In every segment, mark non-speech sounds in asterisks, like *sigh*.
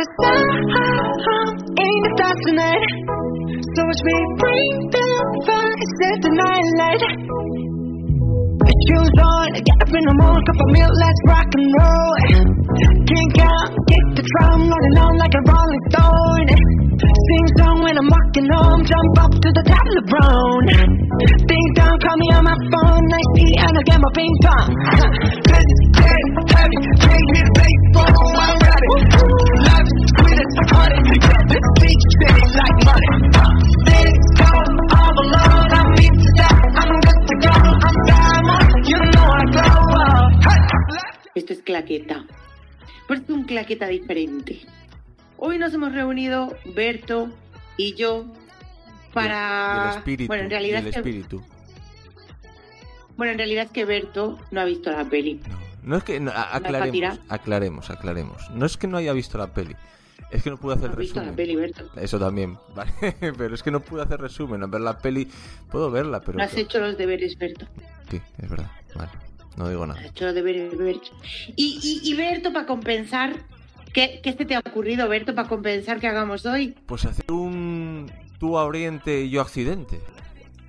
Cause I'm in the tonight. So watch me bring the fire set the night light. Put shoes on, get up in the morning, cup of milk, let's rock and roll. Kink out, kick the drum, rolling on like a rolling stone. Sing song when I'm walking home, jump up to the top of the brown. Ding dong, call me on my phone, nice tea, and I'll get my ping pong. Cause it's dead heavy, this beach city like money. Things go all alone, I'm in to die, I'm good to go, I'm diamond, you know I glow up. Hey! Esto es claqueta. Pues es un claqueta diferente. Hoy nos hemos reunido Berto y yo para... Y el espíritu. bueno, en y realidad el es que... espíritu. Bueno, en realidad es que Berto no ha visto la peli. No, no es que no, aclaremos, aclaremos, aclaremos. No es que no haya visto la peli. Es que no pude hacer No has visto resumen. la peli, Berto. Eso también, *laughs* vale. pero es que no pude hacer resumen. Ver la peli, puedo verla, pero. No has hecho los deberes, Berto. Sí, es verdad. Vale, no digo No nada. has hecho los deberes, Berto. Y, y, y Berto, para compensar... ¿qué, ¿Qué se te ha ocurrido, Berto, para compensar que hagamos hoy? Pues hacer un tú a Oriente y yo a Occidente.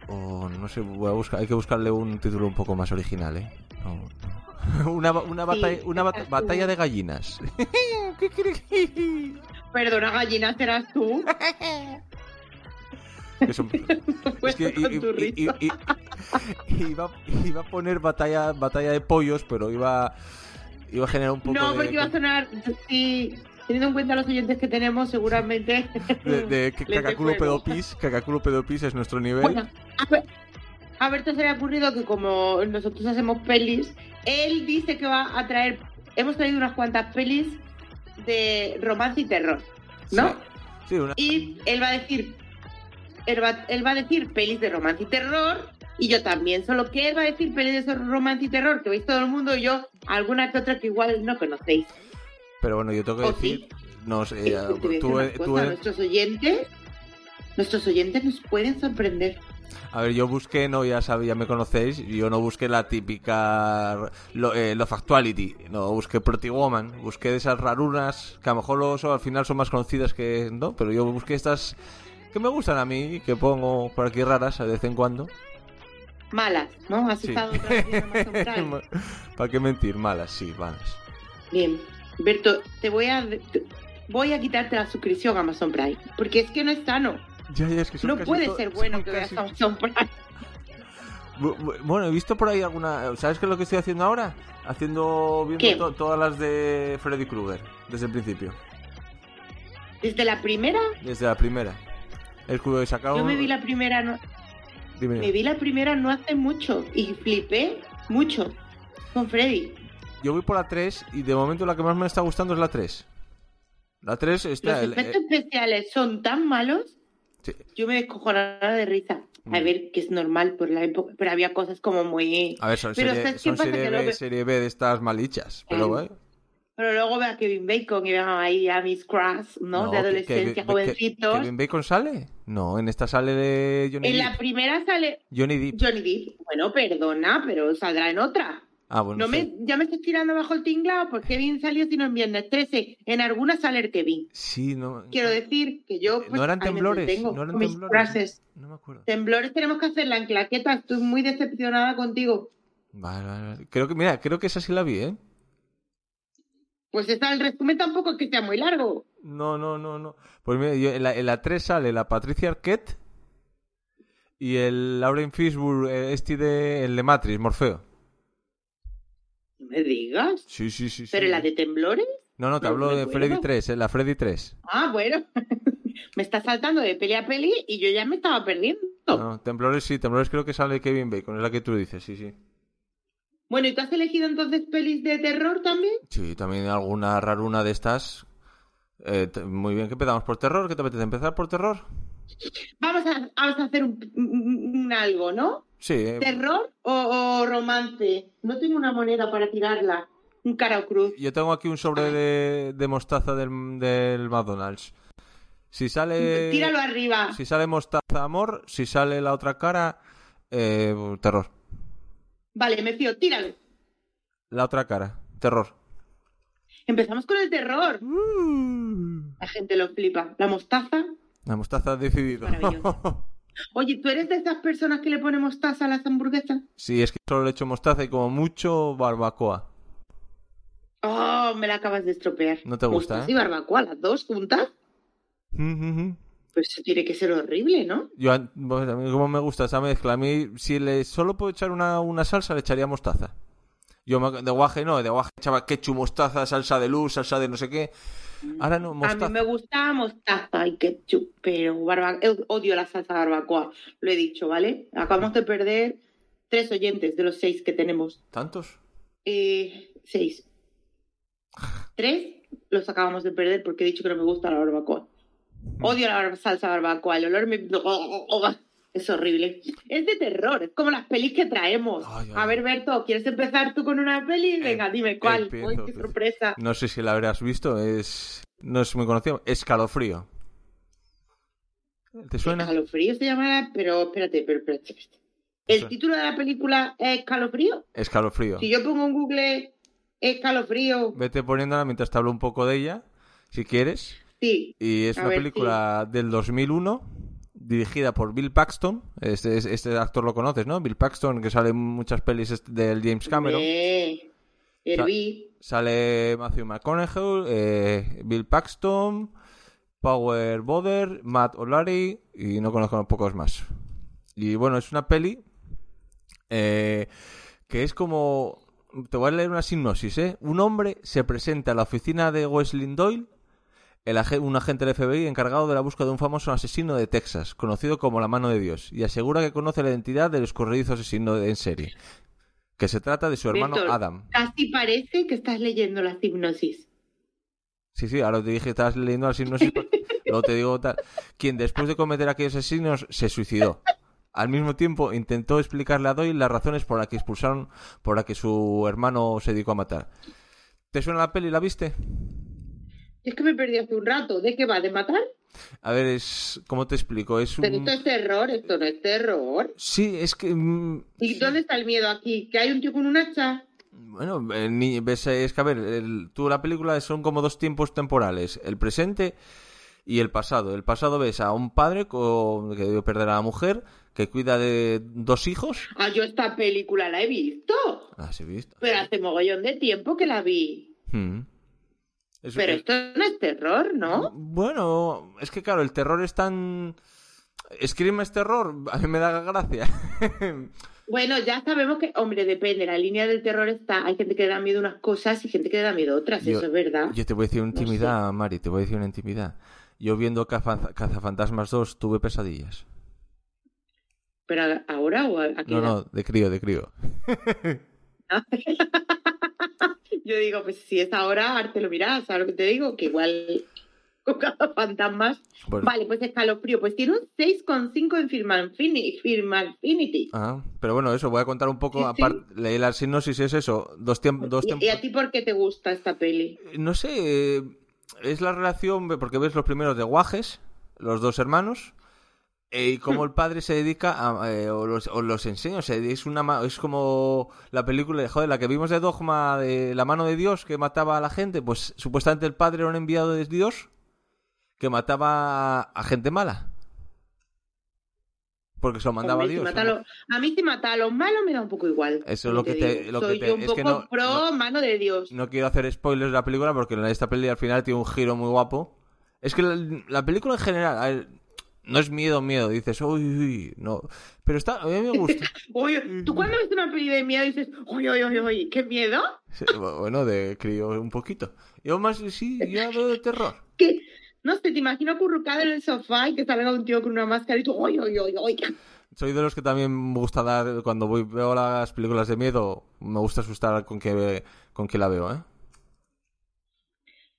O no sé, voy a buscar, hay que buscarle un título un poco más original, ¿eh? No, no. *laughs* Una, una, batalla, una bat- batalla de gallinas. *laughs* Perdona, gallina, serás tú. *laughs* Que son- Es que iba, iba a poner batalla, batalla de pollos, pero iba, iba a generar un poco No, de, porque iba a sonar... Sí, teniendo en cuenta los oyentes que tenemos, seguramente... de, de dé Cacaculo. Pedopis. Cacaculo Pedopis es nuestro nivel. Bueno, a, a Berto se le ha ocurrido que como nosotros hacemos pelis, él dice que va a traer... Hemos traído unas cuantas pelis de romance y terror, ¿no? Sí. Sí, una- Y él va a decir... Él va, él va a decir pelis de romance y terror y yo también, solo que él va a decir pelis de romance y terror que veis todo el mundo y yo alguna que otra que igual no conocéis. Pero bueno, yo tengo que ¿O decir. No sé, Eh, eh, te voy a decir tú, tú- cosa, nuestros oyentes, nuestros oyentes nos pueden sorprender. A ver, yo busqué, no, ya sabéis, ya me conocéis, yo no busqué la típica lo, eh, Love Actuality, no, busqué Pretty Woman, busqué de esas rarunas que a lo mejor luego son- al final son más conocidas que, ¿no? Pero yo busqué estas que me gustan a mí, que pongo por aquí raras de vez en cuando. Malas, ¿no? Has Sí. estado otra. *laughs* ¿Para qué mentir? Malas, sí, malas. Bien, Berto, te voy a voy a quitarte la suscripción a Amazon Prime, porque es que no es sano. Ya, ya, es que son No casi puede ser bueno que veas casi- Amazon Prime. Bu- bu- Bueno, he visto por ahí alguna... ¿Sabes qué es lo que estoy haciendo ahora? Haciendo... Viendo todas las de Freddy Krueger, desde el principio. Desde la primera, Desde la primera. El que sacaron... yo me vi la primera, no, Dime, me vi la primera no hace mucho y flipé mucho con Freddy. Yo voy por la 3 y de momento la que más me está gustando es la 3. La 3 está... Los el- efectos eh, especiales son tan malos, sí. yo me descojonaba de risa. A Mm. ver, que es normal por la época, pero había cosas como muy... A ver, son, Pero serie, ¿sabes qué son serie, B, luego- serie B de estas malichas. Pero bueno. Pero luego ve a Kevin Bacon y ve ahí a Miss Crush, ¿no? de adolescencia, jovencitos. ¿Kevin Bacon sale? No, en esta sale de Johnny en la primera sale Johnny Depp. Johnny Depp. Bueno, perdona, pero saldrá en otra. Ah, bueno, no sí. me, ya me estoy tirando bajo el tinglado porque Kevin salió sino en viernes 13. En alguna sale el Kevin. Sí, no... Quiero decir que yo. Pues, ¿No eran temblores? ¿No eran con mis temblores? frases. No me acuerdo. Temblores tenemos que hacerla en claqueta. Estoy muy decepcionada contigo. Vale, vale, vale. Creo que, mira, creo que esa sí la vi, ¿eh? Pues esta, el resumen tampoco es que sea muy largo. No, no, no, no. Pues mira, yo- en, la, en la 3 sale la Patricia Arquette y el Lauren Fishburne, eh, este de, el de Matrix, Morfeo. No me digas. Sí, sí, sí. sí. ¿Pero la de temblores? No, no, te No hablo de acuerdo. Freddy 3, eh, la Freddy 3. Ah, bueno. *laughs* me está saltando de peli a peli y yo ya me estaba perdiendo. No, Temblores sí, Temblores creo que sale Kevin Bacon, es la que tú dices, sí, sí. Bueno, ¿y tú has elegido entonces pelis de terror también? Sí, también alguna raruna de estas. Eh, muy bien, ¿qué empezamos? ¿Por terror? ¿Qué te apetece? ¿Empezar por terror? Vamos a, vamos a hacer un, un- un algo, ¿no? Sí, eh, ¿Terror o, o romance? No tengo una moneda para tirarla. Un cara o cruz. yo tengo aquí un sobre de, de mostaza del, del McDonald's. Si sale. Tíralo arriba. Si sale mostaza, amor. Si sale la otra cara, eh, terror. Vale, me fío, tíralo. La otra cara, terror. Empezamos con el terror. Uh. La gente lo flipa. La mostaza, La mostaza ha decidido. Maravilloso. *laughs* Oye, ¿tú eres de esas personas que le ponen mostaza a las hamburguesas? sí, es que solo le echo mostaza y como mucho barbacoa. Oh, me la acabas de estropear. No te gusta, Mostaza ¿eh? y barbacoa, las dos juntas. Ujú. Pues eso tiene que ser horrible, ¿no? Yo, pues, a mí como me gusta esa mezcla, a mí si le solo puedo echar una, una salsa, le echaría mostaza. Yo me- de guaje no, de guaje echaba ketchup, mostaza, salsa de luz, salsa de no sé qué. Ahora no, A mostaza. mí me gusta mostaza y ketchup, pero barba... odio la salsa barbacoa. Lo he dicho, ¿vale? Acabamos de perder tres oyentes de los seis que tenemos. ¿Tantos? Eh, seis. Tres los acabamos de perder porque he dicho que no me gusta la barbacoa. Odio la salsa barbacoa. El olor me... *laughs* Es horrible. Es de terror. Es como las pelis que traemos. Ay, ay. A ver, Berto, ¿quieres empezar tú con una peli? Venga, dime cuál. empiezo, Uy, qué sorpresa. No sé si la habrás visto, es no es muy conocido, Escalofrío. ¿Te suena? Escalofrío se llama, pero espérate, pero espérate. ¿El título de la película es Escalofrío? Escalofrío. Si yo pongo en Google Escalofrío, Vete poniéndola mientras te hablo un poco de ella, si quieres. sí. Y es A una ver, película del 2001, dirigida por Bill Paxton. Este, este actor lo conoces, ¿no? Bill Paxton, que sale en muchas pelis del James Cameron. Herví. Sale Matthew McConaughey, eh, Bill Paxton, Power Boder, Matt O'Leary y no conozco a pocos más. Y bueno, es una peli eh, que es como... Te voy a leer una sinopsis, ¿eh? Un hombre se presenta a la oficina de Wesley Doyle, el ag- un agente del FBI encargado de la búsqueda de un famoso asesino de Texas, conocido como la mano de Dios, y asegura que conoce la identidad del escurridizo asesino en serie, que se trata de su hermano Víctor, Adam. Casi parece que estás leyendo la hipnosis. Sí, sí, ahora te dije que estabas leyendo la sinopsis, pero *laughs* luego te digo tal. Quien después de cometer aquellos asesinos se suicidó. Al mismo tiempo intentó explicarle a Doyle las razones por las que expulsaron, por las que su hermano se dedicó a matar. ¿Te suena la peli? ¿La viste? Es que me perdí hace un rato. ¿De qué va? ¿De matar? A ver, es... ¿Cómo te explico? Es Pero esto es terror, esto no es terror. Sí, es que... mm, ¿Y dónde está el miedo aquí? ¿Que hay un tío con un hacha? Bueno, ves, es que a ver, el- tú la película son como dos tiempos temporales, el presente y el pasado. El pasado ves a un padre con- que debe perder a la mujer, que cuida de dos hijos. Ah, yo esta película la he visto. Ah, sí, visto. Pero hace mogollón de tiempo que la vi. Mm. Es- Pero esto no es terror, ¿no? Bueno, es que claro, el terror es tan... Scream es terror, a mí me da gracia. *laughs* Bueno, ya sabemos que, hombre, depende. La línea del terror está. Hay gente que le da miedo unas cosas y gente que le da miedo otras. Yo- Eso es verdad. Yo te voy a decir una No sé. intimidad, Mari, te voy a decir una intimidad. Yo viendo Caza- Cazafantasmas 2 tuve pesadillas. Pero ahora o a, a qué No, no, de crío, de crío. *laughs* Yo digo, pues si es ahora, arte lo mirás. ¿Sabes lo que te digo? Que igual *laughs* con cada fantasmas. Pues- Vale, pues escalofrío. Pues tiene un 6,5 en Firmanfinity. Ah, pero bueno, eso, voy a contar un poco. Sí, sí. Aparte, leí la sinopsis, es eso. Dos tiempos. Dos ¿Y, y a ti por qué te gusta esta peli? No sé, eh, es la relación, porque ves los primeros de Guajes, los dos hermanos, eh, y cómo el padre se dedica a. eh, o, los, o los enseña, o sea, es, una, es como la película, joder, la que vimos de Dogma de la mano de Dios que mataba a la gente, pues supuestamente el padre era un enviado de Dios que mataba a gente mala. Porque se lo mandaba si Dios. a a mí si mata a los malos me da un poco igual. Eso es lo que te- digo. lo que te- yo un es poco que no- pro no- mano de Dios. No quiero hacer spoilers de la película porque en esta peli al final tiene un giro muy guapo. Es que la, la película en general a no es miedo, miedo. Dices, uy, uy, no. Pero está, a mí me gusta. *laughs* Oye, ¿tú cuando ves una peli de miedo dices, uy, uy, uy, uy, qué miedo? Sí, bueno, de crío un poquito. Yo más, sí, yo veo de terror. *laughs* Que, no sé, te imagino acurrucado en el sofá y que salga un tío con una máscara y tú, uy, uy, uy, uy. *laughs* Soy de los que también me gusta dar, cuando voy, veo las películas de miedo, me gusta asustar con que, con que la veo, ¿eh?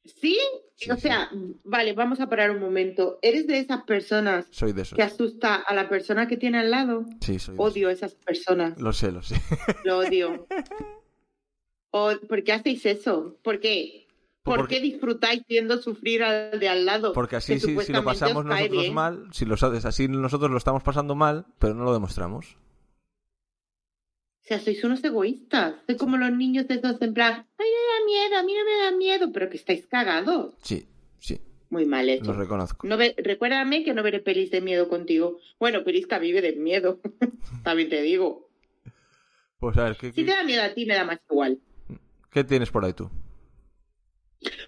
¿Sí? Sí, o sí. sea, vale, vamos a parar un momento. ¿Eres de esas personas Soy de esos. que asusta a la persona que tiene al lado? Sí, soy de esos. Odio a esas personas, Lo sé, lo sé. lo odio. *laughs* O, ¿Por qué hacéis eso? ¿Por qué? ¿Por Porque- qué disfrutáis viendo sufrir al de al lado? Porque así si, si lo pasamos nosotros bien? mal, si lo sabes, así nosotros lo estamos pasando mal, pero no lo demostramos. O sea, sois unos egoístas. Sois como los niños de esos en plan, ay, me da miedo, a mí no me da miedo, pero que estáis cagados. Sí, sí. muy mal hecho. Lo reconozco. No ve- recuérdame que no veré pelis de miedo contigo. Bueno, pelis que vive de miedo. *laughs* También te digo. Pues a ver, ¿qué, Si te da miedo a ti, me da más igual. qué tienes por ahí tú?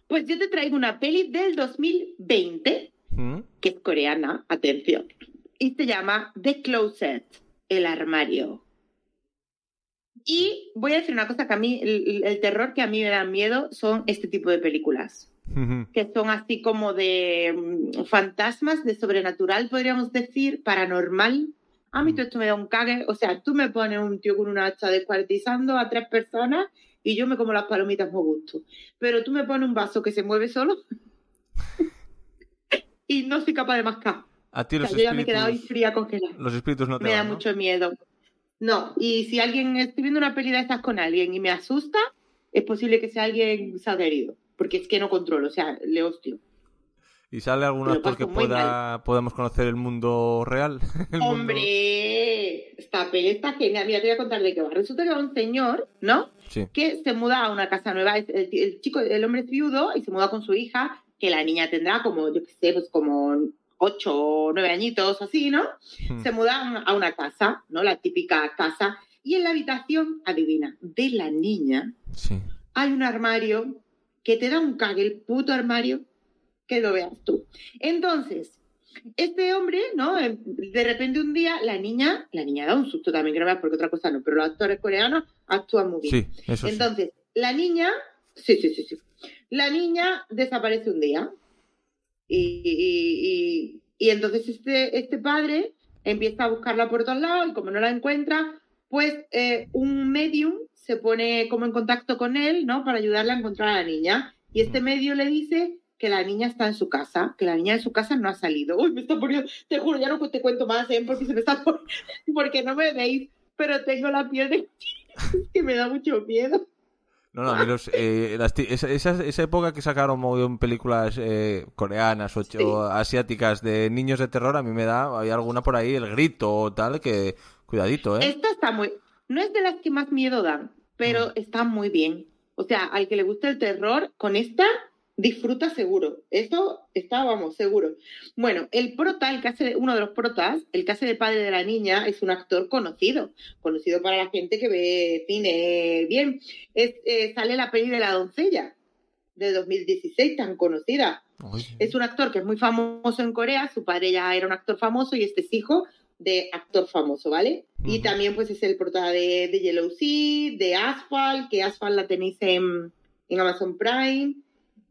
Pues yo te traigo una peli del 2020, ¿Mm? que es coreana, atención. Y se llama The Closet, el armario. Y voy a decir una cosa que a mí, el, el terror que a mí me da miedo son este tipo de películas. Que son así como de mm, fantasmas, de sobrenatural, podríamos decir, paranormal. A mí todo esto me da un cague. O sea, tú me pones un tío con una hacha descuartizando a tres personas y yo me como las palomitas muy gusto. Pero tú me pones un vaso que se mueve solo *laughs* y no soy capaz de mascar. A ti O los sea, yo ya me he quedado ahí espíritus, fría congelada. los espíritus no te Me da ¿no? mucho miedo. No, y si alguien estoy viendo una peli de estas con alguien y me asusta, es posible que sea alguien salga herido. Porque es que no controlo, o sea, le hostio. ¿Y sale algún actor que pueda podamos conocer el mundo real? *laughs* El mundo- ¡Hombre! Esta peli está genial. Mira, te voy a contar de qué va. Resulta que va un señor, ¿no? Sí. Que se muda a una casa nueva. El chico, el hombre es viudo y se muda con su hija, que la niña tendrá como, yo qué sé, pues como ocho o nueve añitos o así, ¿no? Mm. Se mudan a una casa, ¿no? La típica casa. Y en la habitación, adivina, de la niña Sí. hay un armario que te da un cague, el puto armario, que lo veas tú. Entonces, este hombre, ¿no? Eh, De repente un día la niña, la niña da un susto también, veas porque otra cosa no, pero los actores coreanos actúan muy bien. Sí, eso sí. Entonces, la niña, sí, sí, sí, sí. La niña desaparece un día. Y, y- y- y entonces este, este padre empieza a buscarla por todos lados y como no la encuentra, pues eh, un medium se pone como en contacto con él, ¿no? Para ayudarle a encontrar a la niña. Y este medio le dice que la niña está en su casa, que la niña de su casa no ha salido. Uy, me está poniendo, te juro, ya no te cuento más, ¿eh? Porque se me está *laughs* poniendo, porque no me veis, pero tengo la piel de *laughs* que me da mucho miedo. No, no, a mí los, eh, las esa, esa, esa época que sacaron mogollón películas eh, coreanas o, Sí. asiáticas de niños de terror, a mí me da, hay alguna por ahí, el grito o tal, que cuidadito, ¿eh? Esta está muy. No es de las que más miedo dan, pero está muy bien. O sea, al que le guste el terror, con esta disfruta seguro. Eso está, vamos, seguro. Bueno, el prota, el que hace, uno de los protas, el que hace de padre de la niña, es un actor conocido. Conocido para la gente que ve cine bien. Es, eh, sale la peli de la doncella de 2016, tan conocida. Uy. Es un actor que es muy famoso en Corea, su padre ya era un actor famoso y este es hijo de actor famoso, ¿vale? Y también pues es el prota de, de Yellow Sea, de Asphalt, que Asphalt la tenéis en, en Amazon Prime,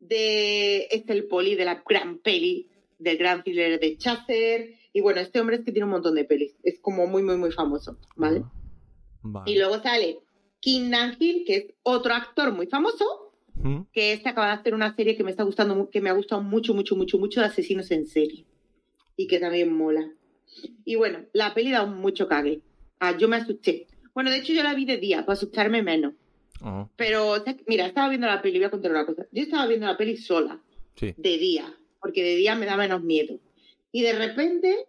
de es el poli de la gran peli, del gran thriller de Chaser, y bueno, este hombre es que tiene un montón de pelis, es como muy, muy, muy famoso, ¿vale? Vale. Y luego sale Kim Nam-gil, que es otro actor muy famoso, ¿Mm? que este acaba de hacer una serie que me está gustando, que me ha gustado mucho, mucho, mucho, mucho de asesinos en serie. Y que también mola. Y bueno, la peli da mucho cague. Ah, yo me asusté. Bueno, de hecho yo la vi de día, para asustarme menos. Oh, Pero, mira, estaba viendo la peli, voy a contar una cosa. Yo estaba viendo la peli sola, sí. de día, porque de día me da menos miedo. Y de repente,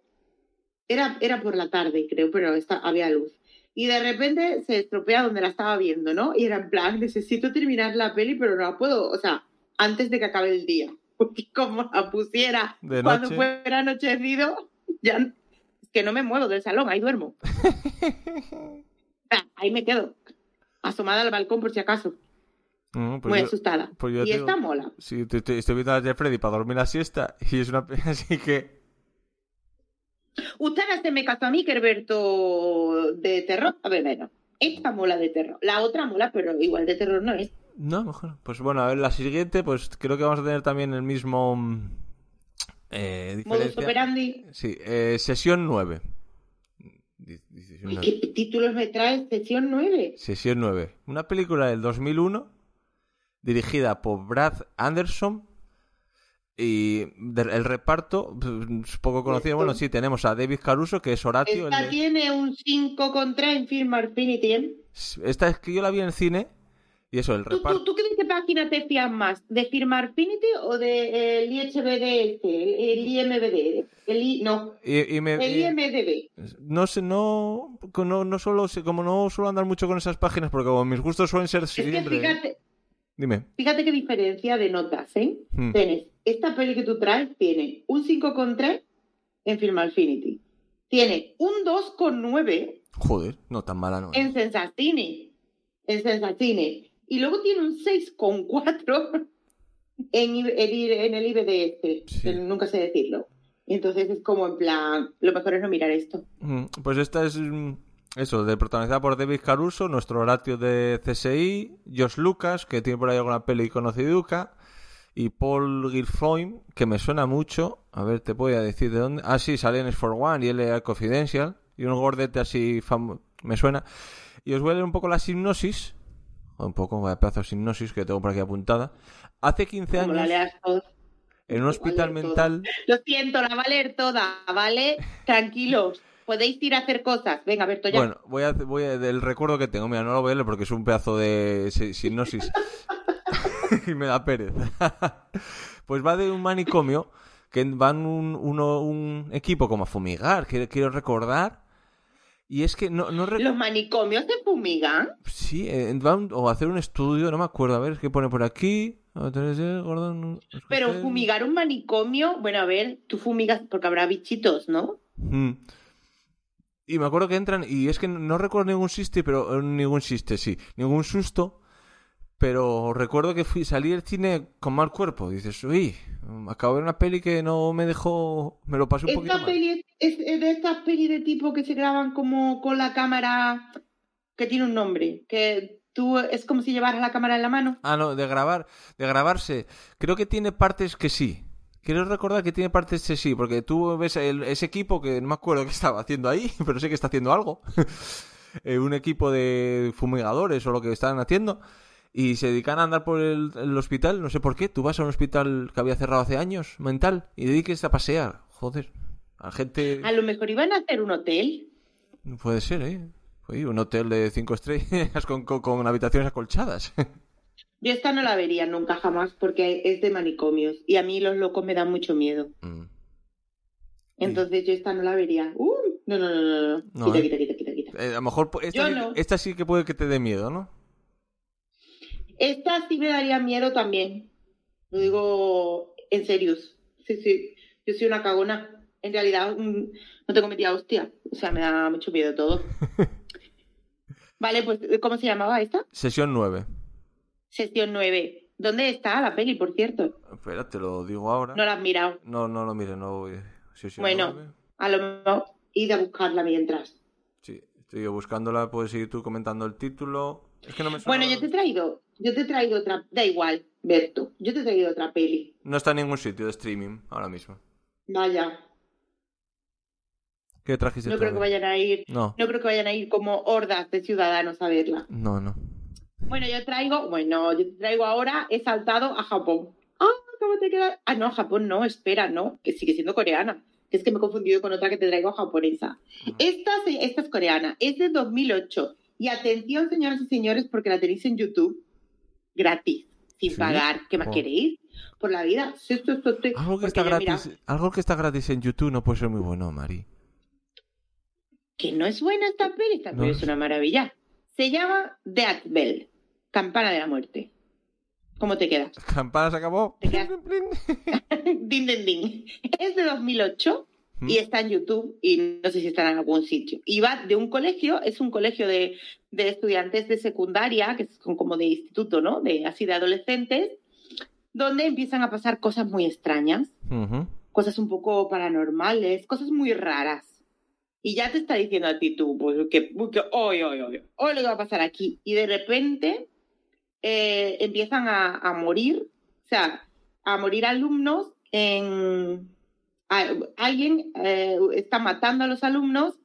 era, era por la tarde, creo, pero esta- había luz. Y de repente se estropea donde la estaba viendo, ¿no? Y era en plan, *laughs* necesito terminar la peli, pero no la puedo, o sea, antes de que acabe el día. *laughs* Porque como la pusiera De cuando noche. fuera anochecido, ya es que no me muevo del salón, ahí duermo. *laughs* Ahí me quedo, asomada al balcón por si acaso, pues muy yo- asustada. pues y esta mola. Sí, te- te- estoy viendo las de Freddy para dormir la siesta *laughs* y es una pena así que... Usted no me caso a mí, Herberto de terror. A ver, bueno, esta mola de terror. La otra mola, pero igual de terror no es. No, mejor. Pues bueno, a ver, la siguiente, pues creo que vamos a tener también el mismo... mm, Eh, Modus operandi. Sí, eh, sesión 9. Sesión Uy, 9. ¿Qué títulos me trae sesión 9? Sesión 9. Una película del 2001 dirigida por Brad Anderson y el reparto es poco conocido. Bueno, sí, tenemos a David Caruso, que es Horatio. el Esta de- tiene un 5 contra en Film Affinity. ¿eh? Esta es que yo la vi en el cine y eso, el ¿Tú, tú, reparto... tú qué de qué página te fías más? ¿De Film Affinity o de el IHBD este? El, IMBD. El I- no, el IMDB. no sé, no, no, no solo como no suelo andar mucho con esas páginas, porque como mis gustos suelen ser Es que siempre... fíjate, Dime. Fíjate qué diferencia de notas, ¿eh? Hmm. Tienes, esta peli que tú traes tiene un 5,3 en Film Affinity. Tiene un 2,9 Joder, no tan mala no. en Sensacine. En Sensacine. Y luego tiene un 6,4 en, en el IBDF. Sí. que Nunca sé decirlo. Y entonces es como en plan, lo mejor es no mirar esto. Mm, Pues esta es mm, eso, de protagonizada por David Caruso, nuestro ratio de CSI, Josh Lucas, que tiene por ahí alguna peli conociduca, y Paul Guilfoyle, que me suena mucho. A ver, te voy a decir de dónde. Ah, sí, sale en S for One y LA Confidential, y un gordete así fam- me suena. Y os voy a leer un poco la hipnosis. Un poco, vaya pedazo de hipnosis que tengo por aquí apuntada. Hace 15 Como la años, en un hospital mental. Lo siento, la va a leer toda, ¿vale? *laughs* Tranquilos. Podéis ir a hacer cosas. Venga, Berto, ya. Bueno, voy a, voy a- del recuerdo que tengo, mira, no lo voy a leer porque es un pedazo de si- sinopsis *laughs* *laughs* y me da pereza. pues va de un manicomio que van un, uno- un equipo como a fumigar, quiero, quiero recordar. Y es que no, no ¿Los manicomios se fumigan? Sí, eh, van o hacer un estudio, no me acuerdo, a ver qué pone por aquí. Gordon, Pero fumigar un manicomio, bueno, a ver, tú fumigas porque habrá bichitos, ¿no? Mm. Y me acuerdo que entran, y es que no recuerdo ningún chiste, pero eh, ningún chiste, sí, ningún susto, pero recuerdo que fui, salí del cine con mal cuerpo. Dices, uy, acabo de ver una peli que no me dejó, me lo pasé un poquito Esta mal. peli es, es de estas pelis de tipo que se graban como con la cámara que tiene un nombre, que tú es como si llevaras la cámara en la mano. Ah, no, de grabar, de grabarse. Creo que tiene partes que sí. Quiero recordar que tiene partes que sí, porque tú ves el- ese equipo que no me acuerdo qué estaba haciendo ahí, *laughs* pero sé que está haciendo algo. *laughs* Eh, un equipo de fumigadores o lo que estaban haciendo. Y se dedican a andar por el, el hospital, no sé por qué. Tú vas a un hospital que había cerrado hace años, mental, y dediques a pasear. Joder, a gente... A lo mejor iban a hacer un hotel. Puede ser, ¿eh? Oye, un hotel de cinco estrellas *laughs* con, con, con habitaciones acolchadas. *laughs* Yo esta no la vería nunca jamás porque es de manicomios y a mí los locos me dan mucho miedo. Mm. Entonces yo esta no la vería. Uh, no, no, no, no, no. No, Quita, ¿eh? quita, quita, quita, quita. Eh, a lo mejor esta, no. esta sí que puede que te dé miedo, ¿no? Esta sí me daría miedo también. Lo digo en serio. Sí, sí. Yo soy una cagona. En realidad mm, no tengo metida hostia. O sea, me da mucho miedo todo. *laughs* vale, pues ¿cómo se llamaba esta? Sesión 9. Sesión 9. ¿Dónde está la peli, por cierto? Espera, te lo digo ahora. No la has mirado. No, no lo mire, no voy. Sesión Bueno. 9. A lo mejor id a buscarla mientras. Sí, estoy buscándola, puedes seguir tú comentando el título. Es que no me suena. Bueno, yo te he traído, yo te he traído otra, da igual, Berto, yo te he traído otra peli. No está en ningún sitio de streaming ahora mismo. Vaya, ¿Qué trajiste no creo que vayan a ir, No, no creo que vayan a ir como hordas de ciudadanos a verla. no, no. Bueno, yo traigo, bueno, yo te traigo ahora, he saltado a Japón. Ah, ¿cómo te queda? Ah, no, Japón no, espera, no, que sigue siendo coreana. Es que me he confundido con otra que te traigo japonesa. Esta, esta es coreana, es de 2008. Y atención, señoras y señores, porque la tenéis en YouTube gratis, sin ¿Sí? pagar. ¿Qué más Oh. queréis? Por la vida. Sí, sí. Algo que está yo, mira, gratis, algo que está gratis en YouTube no puede ser muy bueno, Mari. que no es buena esta peli, esta No. peli es una maravilla. Se llama Death Bell, Campana de la Muerte. ¿Cómo te quedas? *laughs* Campana se acabó. Te quedas- *laughs* din, din, din. Es de 2008 ¿Mm? y está en YouTube y no sé si estará en algún sitio. Y va de un colegio, es un colegio de, de estudiantes de secundaria, que son como de instituto, ¿no? De, así de adolescentes, donde empiezan a pasar cosas muy extrañas, Ujú. cosas un poco paranormales, cosas muy raras. Y ya te está diciendo a ti tú, pues que, que hoy, hoy, hoy, hoy lo que va a pasar aquí. Y de repente eh, empiezan a, a morir, o sea, a morir alumnos en... alguien eh, está matando a los alumnos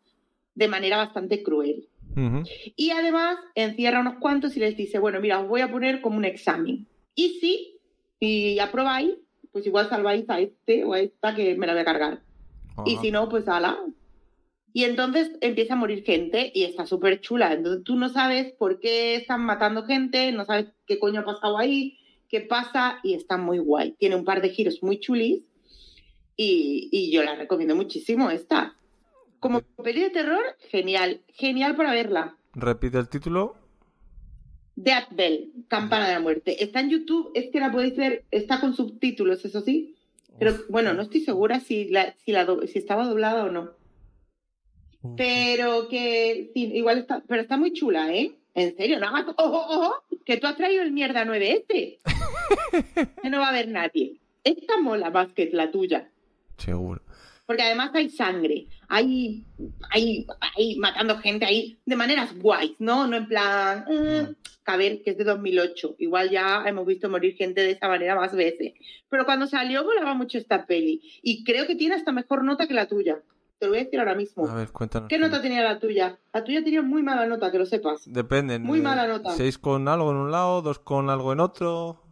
de manera bastante cruel. Y además encierra unos cuantos y les dice, bueno, mira, os voy a poner como un examen. Y si, y aprobáis, pues igual salváis a este o a esta que me la voy a cargar. Y si no, pues ala. Y entonces empieza a morir gente y está súper chula. Entonces tú no sabes por qué están matando gente, no sabes qué coño ha pasado ahí, qué pasa y está muy guay. Tiene un par de giros muy chulis y, y yo la recomiendo muchísimo esta. Como peli de terror, genial, genial para verla. Repite el título. Death Bell, Campana de la Muerte. Está en YouTube, es que la podéis ver, está con subtítulos, eso sí. Pero bueno, no estoy segura si, la, si, la, do- si estaba doblada o no. Uf. Pero que sí, igual está, pero está muy chula, ¿eh? En serio, no hagas, ojo, ojo, que tú has traído el mierda 9 este. *laughs* que no va a haber nadie. Esta mola más que la tuya. Seguro. Porque además hay sangre, hay, hay, hay matando gente ahí de maneras guays, ¿no? No en plan, eh, a ver, que es de 2008. Igual ya hemos visto morir gente de esa manera más veces. Pero cuando salió volaba mucho esta peli. Y creo que tiene hasta mejor nota que la tuya. Te lo voy a decir ahora mismo. A ver, cuéntanos. ¿Qué nota tenía la tuya? La tuya tenía muy mala nota, que lo sepas. Depende. Muy mala nota. Seis con algo en un lado, dos con algo en otro.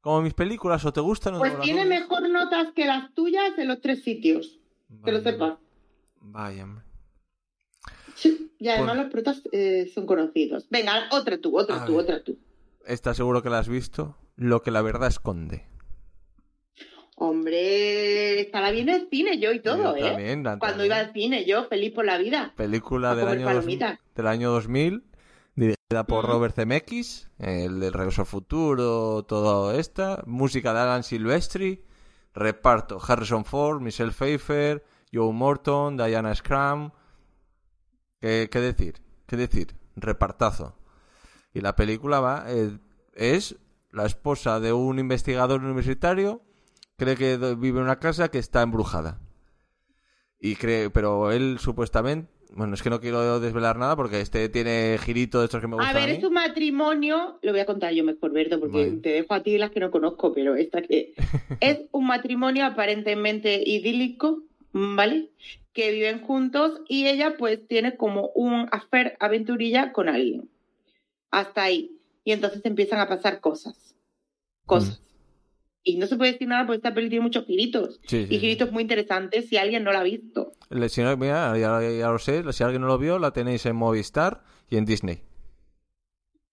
Como mis películas, o te gustan o Pues no las tiene mejor notas que las tuyas en los tres sitios. Que lo sepas. Vaya, hombre. Sí, y además Pues- los protas eh, son conocidos. Venga, otra tú, otra A tú, ver. otra tú. Esta seguro que la has visto. Lo que la verdad esconde. Hombre, estaba bien el cine yo y todo, Yo ¿eh? también, la- Cuando iba al cine, yo feliz por la vida. Película del año, dos- del año 2000, dirigida por. Robert Zemeckis, el de Regreso al Futuro, todo esta. Música de Alan Silvestri. Reparto: Harrison Ford, Michelle Pfeiffer, Joe Morton, Diana Scrum. ¿Qué, qué decir? ¿Qué decir? Repartazo. Y la película va. eh, es la esposa de un investigador universitario. Cree que vive en una casa que está embrujada. Y cree, pero él supuestamente, bueno, es que no quiero desvelar nada porque este tiene girito de estos que me gustan A ver, mí. es un matrimonio, lo voy a contar yo mejor, Berto, porque te dejo a ti las que no conozco, pero esta que *laughs* es un matrimonio aparentemente idílico, ¿vale? Que viven juntos y ella pues tiene como un affair aventurilla con alguien. Hasta ahí. Y entonces empiezan a pasar cosas. Cosas. Y no se puede decir nada porque esta peli tiene muchos giritos. Sí, sí, y sí. giritos muy interesantes si alguien no la ha visto. Le- si no, mira, ya, ya lo sé, si alguien no lo vio, la tenéis en Movistar y en Disney.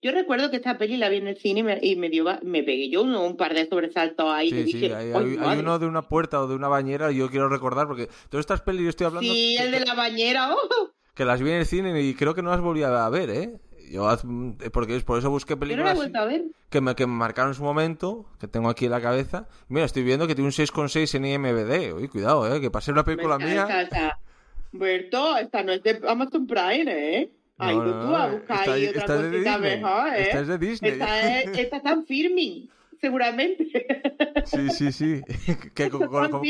Yo recuerdo que esta peli la vi en el cine y me, y me dio, me pegué yo un, un par de sobresaltos ahí Sí, sí, hay, "Ay, hay- hay madre". uno de una puerta o de una bañera, yo quiero recordar, porque todas estas pelis yo estoy hablando Sí, que, el de la bañera, *laughs* ¡oh! que las vi en el cine y creo que no las volví a ver, ¿eh? Yo, haz- porque es por eso busqué no la películas ver. que me, que me marcaron en su momento, que tengo aquí en la cabeza. Mira, estoy viendo que tiene un 6,6 en IMBD. Uy, cuidado, ¿eh? Que para ser una película mía... Berto, esta no es de Amazon Prime, ¿eh? Ay, No, tú, no, tú a buscar esta- ahí otra cosita Disney. mejor, ¿eh? Esta es de Disney. Esta, es- esta está en firming, seguramente. *laughs* Sí, sí, sí. *laughs* que, Está como, como-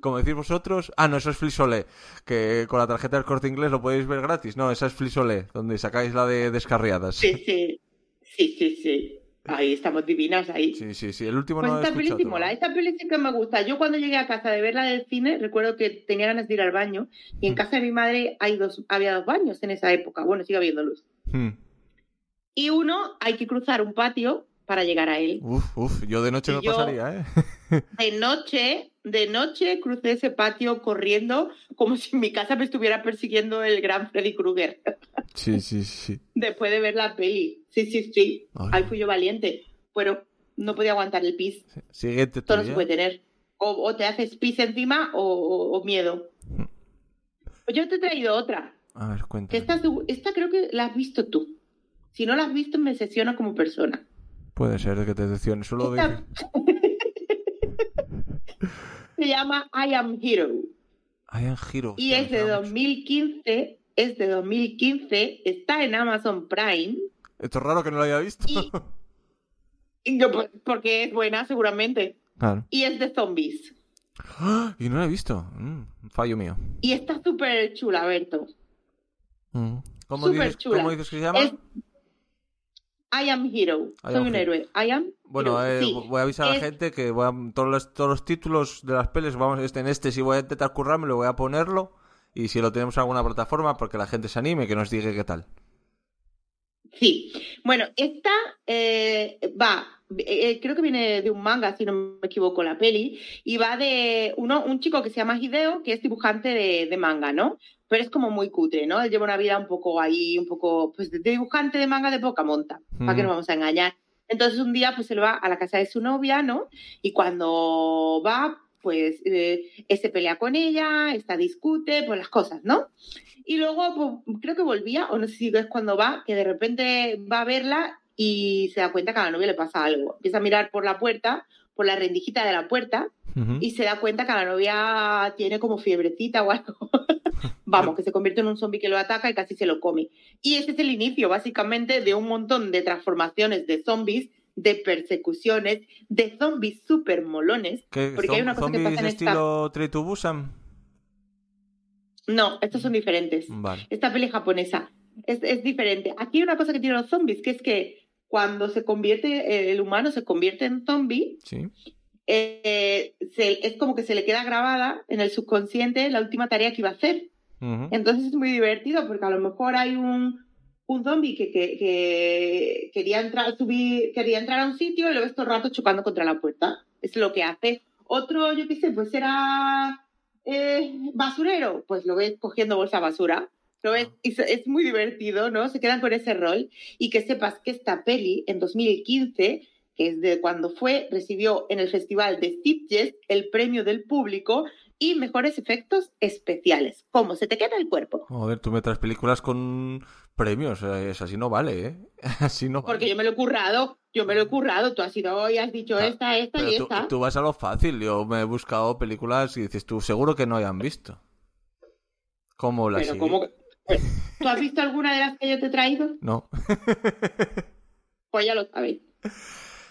como decís vosotros... Ah, no, eso es Flisolé. Que con la tarjeta del corte inglés lo podéis ver gratis. No, esa es Flisolé, donde sacáis la de descarriadas. Sí, sí, sí, sí, sí. Ahí estamos divinas ahí. Sí, sí, sí. El último Pues no esta peli escuchado. sí mola, esta peli sí que me gusta. Yo cuando llegué a casa de verla del cine, recuerdo que tenía ganas de ir al baño y en Mm. casa de mi madre hay dos, había dos baños en esa época. Bueno, sigue habiéndolos. Hmm. Y uno hay que cruzar un patio para llegar a él. Uf, uf. Yo de noche no pasaría, ¿eh? De noche, de noche crucé ese patio corriendo como si en mi casa me estuviera persiguiendo el gran Freddy Krueger sí, sí, sí. después de ver la peli. Sí, sí, sí. Ay. Ahí fui yo valiente, pero no podía aguantar el pis. Siguiente Todo no se puede tener. O, o te haces pis encima o, o- o miedo. Mm. Pues yo te he traído otra. A ver, cuéntame. esta, esta creo que la has visto tú. Si no la has visto, me sesiona como persona. Puede ser de que te decepcione. Solo de... Esta- *laughs* Se llama I Am Hero. Hay en giro. Y es de 2015. Es de 2015. Está en Amazon Prime. Esto es raro que no lo haya visto. Y- *laughs* porque es buena, seguramente. Claro. Y es de zombies. ¡Ah! *gasps* Y no lo he visto. Mm, fallo mío. Y está súper chula, Berto. Mm. ¿Cómo, dices, chula. ¿Cómo dices que se llama? Es I am hero. I Soy am un hero. héroe. I am Bueno, hero. eh, Sí. voy a avisar a la gente que voy a, todos, los, todos los títulos de las pelis, vamos este, en este, si voy a intentar currarme, lo voy a ponerlo. Y si lo tenemos en alguna plataforma, porque la gente se anime, que nos diga qué tal. Sí. Bueno, esta eh, va, eh, creo que viene de un manga, si no me equivoco, la peli, y va de uno, un chico que se llama Hideo, que es dibujante de, de manga, ¿no? Pero es como muy cutre, ¿no? Él lleva una vida un poco ahí, un poco, pues de dibujante de manga de poca monta, para que Ujú. nos vamos a engañar. Entonces un día, pues él va a la casa de su novia, ¿no? Y cuando va, pues eh, se pelea con ella, esta discute, pues las cosas, ¿no? Y luego pues, creo que volvía, o no sé si es cuando va, que de repente va a verla y se da cuenta que a la novia le pasa algo. Empieza a mirar por la puerta, por la rendijita de la puerta, y se da cuenta que la novia tiene como fiebrecita o algo. *laughs* Vamos, que se convierte en un zombie que lo ataca y casi se lo come. Y ese es el inicio, básicamente, de un montón de transformaciones de zombies, de persecuciones, de zombies súper molones. ¿Qué, Porque hay una cosa que pasa en esta... estilo Busan? No, estos son diferentes. Vale. Esta peli japonesa es, es diferente. Aquí hay una cosa que tienen los zombies, que es que cuando se convierte, eh, el humano se convierte en zombie, Sí. eh, se- es como que se le queda grabada en el subconsciente la última tarea que iba a hacer. Ujú. Entonces es muy divertido porque a lo mejor hay un, un zombie que, que- que quería, entrar, subir, quería entrar a un sitio y lo ves todo el rato chocando contra la puerta. Es lo que hace. Otro, yo qué sé, pues era eh, basurero, pues lo ves cogiendo bolsa basura. Y se- es muy divertido, ¿no? Se quedan con ese rol. Y que sepas que esta peli, en 2015, que es de cuando fue, recibió en el Festival de Sitges el premio del público y mejores efectos especiales. ¿Cómo se te queda el cuerpo? Joder, tú me traes películas con premios. eh, Es así no vale, ¿eh? *laughs* Así no vale. Porque yo me lo he currado, yo me lo he currado. Tú has ido hoy, has dicho Ah, esta, esta Pero y tú, esta. tú vas a lo fácil. Yo me he buscado películas y dices tú, seguro que no hayan visto. ¿Cómo las Pero ¿cómo *laughs* ¿Tú has visto alguna de las que yo te he traído? No. *laughs* Pues ya lo sabéis.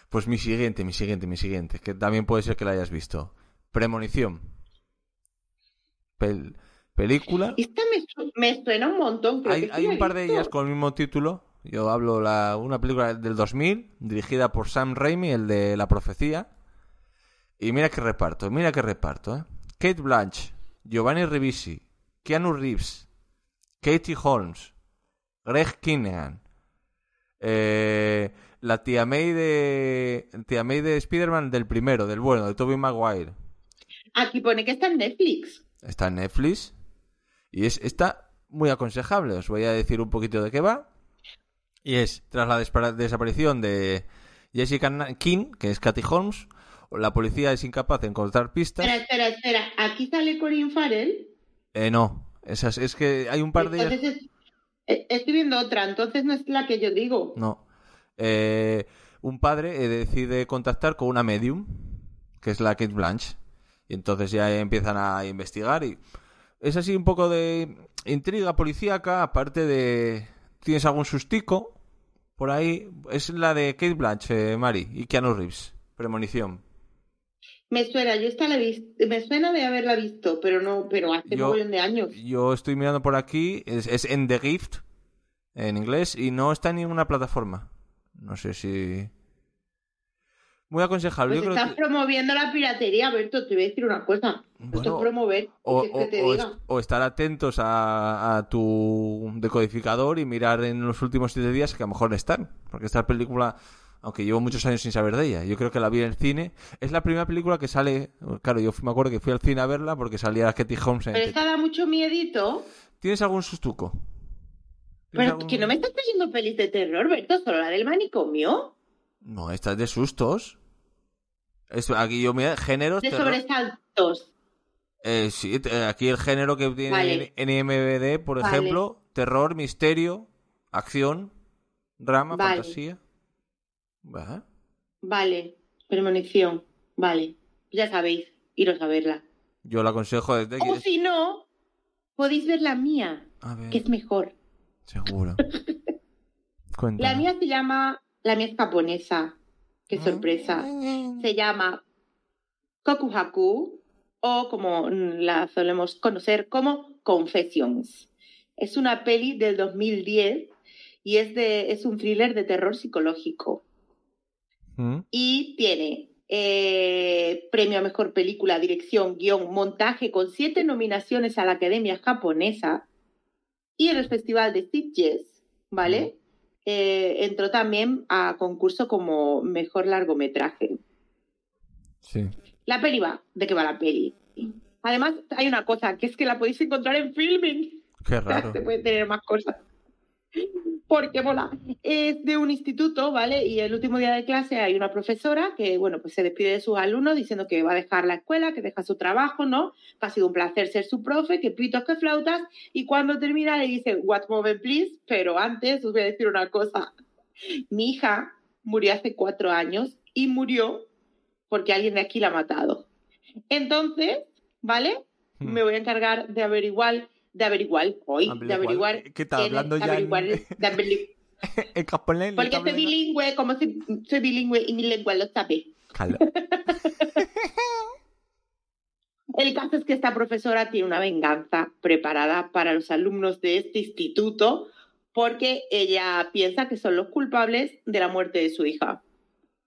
Pues mi siguiente, mi siguiente, mi siguiente, que también puede ser que la hayas visto. Premonición. Pel- película. Esta me, su- me suena un montón. creo Hay, que un par de ellas con el mismo título. Yo hablo la una película del 2000, dirigida por Sam Raimi, el de La Profecía. Y mira qué reparto, mira qué reparto, ¿eh? Kate Blanche, Giovanni Ribisi, Keanu Reeves, Katie Holmes, Greg Kinnehan, eh, la tía May de tía May de Spider-Man del primero, del bueno, de Tobey Maguire. Aquí pone que está en Netflix. Está en Netflix y es está muy aconsejable. Os voy a decir un poquito de qué va. Y es tras la desaparición de Jessica King, que es Katy Holmes, la policía es incapaz de encontrar pistas. Espera, espera, espera. Aquí sale Corinne Farrell. Eh, no, esas es que hay un par de ellas. Es- eh, estoy viendo otra, entonces no es la que yo digo. No. Eh, un padre eh, decide contactar con una medium, que es la Kate Blanche. Y entonces ya empiezan a investigar y es así un poco de intriga policíaca, aparte de... ¿Tienes algún sustico? Por ahí es la de Kate Blanche, eh, Mari, y Keanu Reeves. Premonición. Me suena, yo esta la me suena de haberla visto, pero no, pero hace Yo- un de años. Yo estoy mirando por aquí, es, es en The Gift, en inglés, y no está en ninguna plataforma. No sé si... Muy aconsejable. Pues Yo creo estás que... promoviendo la piratería, Berto, te voy a decir una cosa. Esto Bueno, es promover, o estar atentos a, a tu decodificador y mirar en los últimos siete días que a lo mejor están. Porque esta película, aunque llevo muchos años sin saber de ella, yo creo que la vi en el cine. Es la primera película que sale. Claro, yo me acuerdo que fui al cine a verla porque salía Katie Holmes en Pero esta da mucho miedito. ¿Tienes algún sustuco? ¿Tienes Pero algún- que no me estás trayendo pelis de terror, Berto, solo la del manicomio. No, esta es de sustos. Esto, aquí yo mira, géneros. De terror. sobresaltos. Eh, sí, te- aquí el género que tiene Vale. en IMBD, por Vale. ejemplo, terror, misterio, acción, drama, Vale. fantasía. Va. Vale, premonición. Vale, ya sabéis, iros a verla. Yo lo aconsejo desde O que... si no, podéis ver la mía, A ver, que es mejor. seguro. *laughs* La mía se llama, la mía es japonesa. Qué sorpresa. Se llama Kokuhaku o como la solemos conocer como Confessions. Es una peli del 2010 y es, de, es un thriller de terror psicológico. ¿Mm? y tiene eh, premio a mejor película, dirección, guion, montaje con siete nominaciones a la Academia Japonesa y en el Festival de Sitges, ¿vale? Eh, entró también a concurso como mejor largometraje. Sí. La peli va, ¿de qué va la peli? Además, hay una cosa, que es que la podéis encontrar en filming. Qué raro. *laughs* Se puede tener más cosas. Porque mola. Es de un instituto, ¿vale? Y el último día de clase hay una profesora que, bueno, pues se despide de sus alumnos diciendo que va a dejar la escuela, que deja su trabajo, ¿no? Que ha sido un placer ser su profe, que pitos, que flautas. Y cuando termina le dice, what moment please, pero antes os voy a decir una cosa. Mi hija murió hace cuatro años y murió porque alguien de aquí la ha matado. Entonces, ¿vale? Hmm. Me voy a encargar de averiguar, de averiguar hoy, de Averiguar. averiguar. ¿Qué está hablando ya averiguar- *laughs* Porque soy bilingüe, como soy, soy bilingüe y mi lengua lo sabe. *laughs* El caso es que esta profesora tiene una venganza preparada para los alumnos de este instituto porque ella piensa que son los culpables de la muerte de su hija.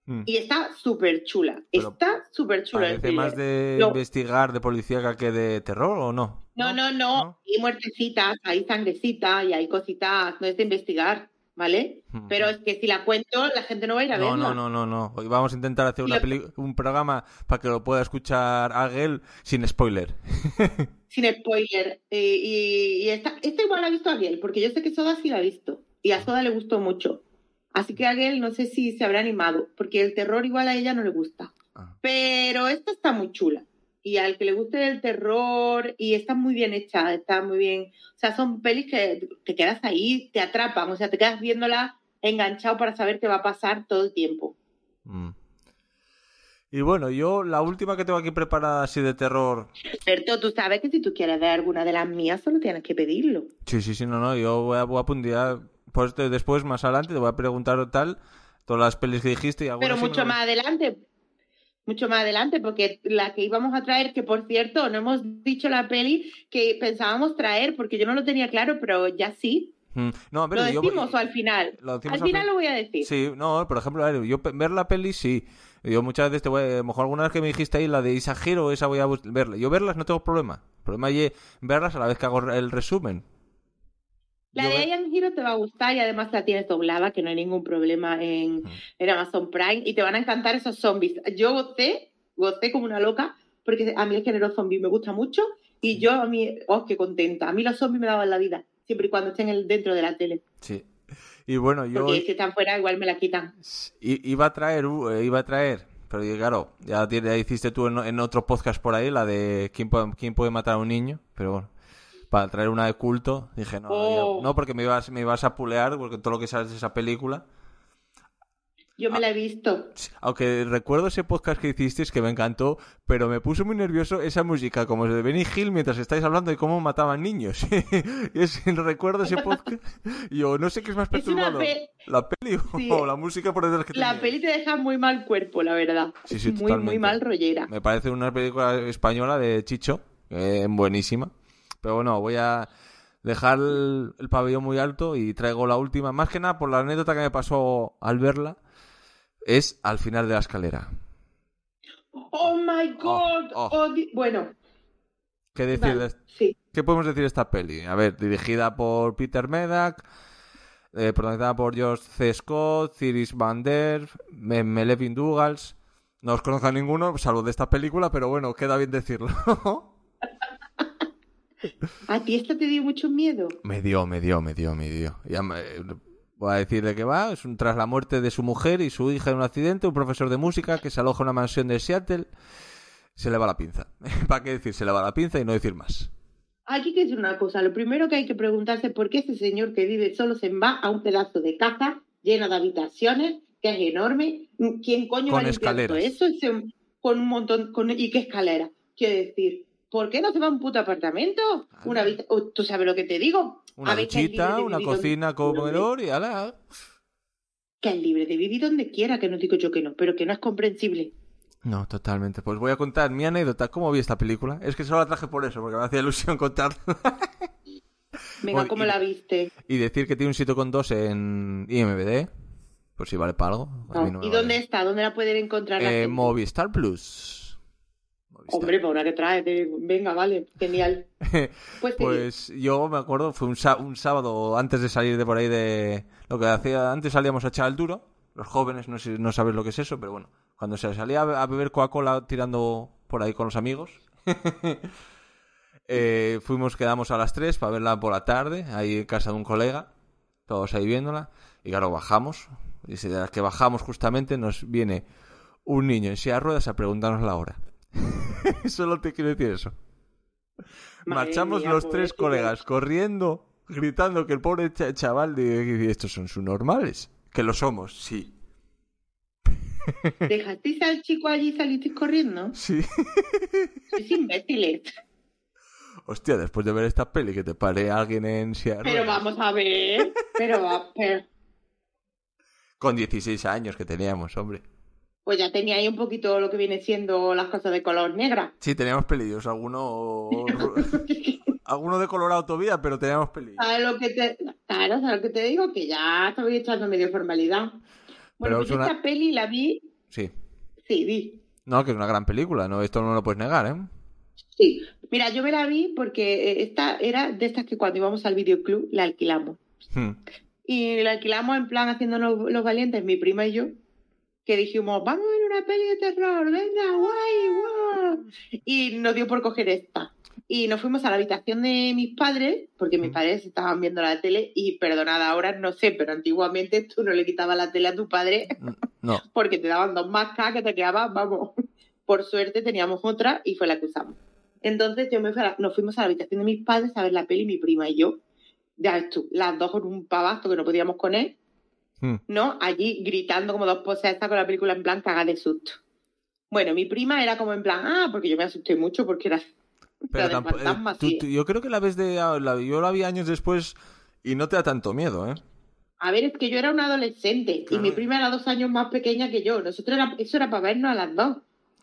Mm. Y está súper chula. Pero Está súper chula. ¿Parece más de No. investigar de policía que de terror o no? No, no, no. ¿No? Hay muertecitas, hay sangrecita y hay cositas. No es de investigar, ¿vale? Mm. Pero es que si la cuento, la gente no va a ir a No, verla. no, no, no, no. Hoy vamos a intentar hacer una peli- un programa para que lo pueda escuchar Agel sin spoiler. *laughs* Sin spoiler. Eh, y y esta, esta igual la ha visto Ariel, porque yo sé que Soda sí la ha visto. Y a Soda le gustó mucho. Así que Ariel no sé si se habrá animado, porque el terror igual a ella no le gusta. Ah. Pero esta está muy chula. Y al que le guste el terror, y está muy bien hecha, está muy bien. O sea, son pelis que te quedas ahí, te atrapan, o sea, te quedas viéndola enganchado para saber qué va a pasar todo el tiempo. Mm. Y bueno, yo la última que tengo aquí preparada así de terror. Berto, tú sabes que si tú quieres ver alguna de las mías, solo tienes que pedirlo. Sí, sí, sí, no, no. Yo voy a, voy a. Pues te- después, más adelante, te voy a preguntar tal. Todas las pelis que dijiste y Pero mucho lo- más adelante, mucho más adelante, porque la que íbamos a traer, que por cierto, no hemos dicho la peli que pensábamos traer, porque yo no lo tenía claro, pero ya sí. Mm. No, ¿Lo pero yo. decimos o al final? Lo Al al final fin- lo voy a decir. Sí, no, por ejemplo, ver, yo ver la peli sí. Yo muchas veces te voy a, a lo mejor alguna vez que me dijiste ahí la de exagero, esa voy a verla. Yo verlas no tengo problema. El problema es verlas a la vez que hago el resumen. La de Ian Hero te va a gustar y además la tienes doblada, que no hay ningún problema en, en Amazon Prime, y te van a encantar esos zombies. Yo gocé, gocé como una loca, porque a mí el género zombie me gusta mucho, y yo a mí, oh, qué contenta. A mí los zombies me daban la vida, siempre y cuando estén el- dentro de la tele. Sí. Y bueno, yo Porque si están fuera, igual me la quitan. i- iba a traer, uh, eh, iba a traer, pero claro, ya, ya hiciste tú en, en otro podcast por ahí, la de ¿quién puede, quién puede matar a un niño, pero bueno. Para traer una de culto, dije, no, Oh. no porque me ibas, me ibas a pulear, porque todo lo que sabes de esa película. Yo me la he visto. Aunque recuerdo ese podcast que hicisteis que me encantó, pero me puso muy nervioso esa música como de Benny Hill mientras estáis hablando de cómo mataban niños. y *laughs* es, recuerdo ese podcast. Yo no sé qué es más Es perturbador. pe- ¿La peli o Sí. la música por detrás que La peli te deja muy mal cuerpo, la verdad. Sí, sí, muy, totalmente. muy mal rollera. Me parece una película española de Chicho, eh, buenísima. Pero bueno, voy a dejar el, el pabellón muy alto y traigo la última. Más que nada por la anécdota que me pasó al verla. Es al final de la escalera. Oh my god. oh. Oh, bueno, ¿Qué decir vale, sí. ¿Qué podemos decir de esta peli? A ver, dirigida por Peter Medak, eh, protagonizada por George C. Scott, Ciris Van Der, Me- Melevin Dougals. No os conozco a ninguno, salvo de esta película, pero bueno, queda bien decirlo. *laughs* ¿A ti esto te dio mucho miedo? me dio, me dio, me dio, me dio. Ya me- voy a decir de qué va. Es un, tras la muerte de su mujer y su hija en un accidente, un profesor de música que se aloja en una mansión de Seattle, se le va la pinza. *laughs* ¿Para qué decir? Se le va la pinza y no decir más. Aquí hay que decir una cosa. Lo primero que hay que preguntarse es por qué ese señor que vive solo se va a un pedazo de casa lleno de habitaciones, que es enorme. ¿Quién coño Con va a limpiar todo eso? Con un montón, con, ¿y qué escalera? Quiero decir, ¿por qué no se va a un puto apartamento? Una habita- o, ¿Tú sabes lo que te digo? Una duchita, una cocina, comedor y ala. Que es libre de vivir donde quiera, que no digo yo que no, pero que no es comprensible. No, totalmente. Pues voy a contar mi anécdota. ¿Cómo vi esta película? Es que solo la traje por eso, porque me hacía ilusión contarla. *laughs* Venga, ¿cómo y- la viste? y decir que tiene un sitio con dos en IMBD. Por si vale para algo. A mí no me ¿Y vale. dónde está? ¿Dónde la pueden encontrar? la Eh? Movistar Plus. Hombre, para una que trae. Venga, vale, genial. *laughs* Pues, Pues yo me acuerdo, fue un, un sábado antes de salir de por ahí de... Lo que hacía antes salíamos a echar el duro. Los jóvenes no, sé, no sabéis lo que es eso, pero bueno. Cuando se salía a be- a beber Coca-Cola tirando por ahí con los amigos. *laughs* eh, fuimos, quedamos a las 3 para verla por la tarde, ahí en casa de un colega. Todos ahí viéndola. Y claro, bajamos. Y de las que bajamos justamente nos viene un niño en silla de ruedas a preguntarnos la hora. *laughs* Solo te quiero decir eso. Madre Marchamos mía, los tres colegas corriendo, gritando que el pobre cha- chaval y estos son sus normales. Que lo somos, sí. *laughs* ¿Dejasteis al chico allí y salisteis corriendo? Sí. *laughs* Sois imbéciles. Hostia, después de ver esta peli que te pare alguien en Sierra. Pero vamos a ver. Pero va, pero... Con 16 años que teníamos, hombre. Pues ya tenía ahí un poquito lo que viene siendo las cosas de color negra. Sí, teníamos pelillos, alguno... *laughs* alguno de colorado todavía, pero teníamos pelillos. ¿Sabes lo que te... Claro, ¿sabes lo que te digo? Que ya estaba echando medio formalidad. Bueno, Pero pues es una- esta peli la vi... Sí. Sí, vi. No, que es una gran película, no, esto no lo puedes negar, ¿eh? Sí. Mira, yo me la vi porque eh, esta era de estas que cuando íbamos al videoclub la alquilamos. Hmm. Y la alquilamos en plan haciéndonos los valientes, mi prima y yo, que dijimos, vamos a ver una peli de terror, venga, guay, guau. Y nos dio por coger esta. Y nos fuimos a la habitación de mis padres, porque mis padres estaban viendo la tele, y perdonad, ahora no sé, pero antiguamente tú no le quitabas la tele a tu padre No. *laughs* porque te daban dos mascas que te quedaban, vamos. Por suerte teníamos otra y fue la que usamos. Entonces yo me fui a la- nos fuimos a la habitación de mis padres a ver la peli, mi prima y yo. Ya ves tú, las dos con un pavazo que no podíamos con él, Hmm. ¿no? Allí gritando como dos posesas con la película en plan cagada de susto. Bueno, mi prima era como en plan, ah, porque yo me asusté mucho porque era Pero tampoco- eh, tú- tú- yo creo que la ves de... la- yo la vi años después y no te da tanto miedo, ¿eh? A ver, es que yo era una adolescente Claro. y mi prima era dos años más pequeña que yo. Nosotros era, eso era para vernos a las dos.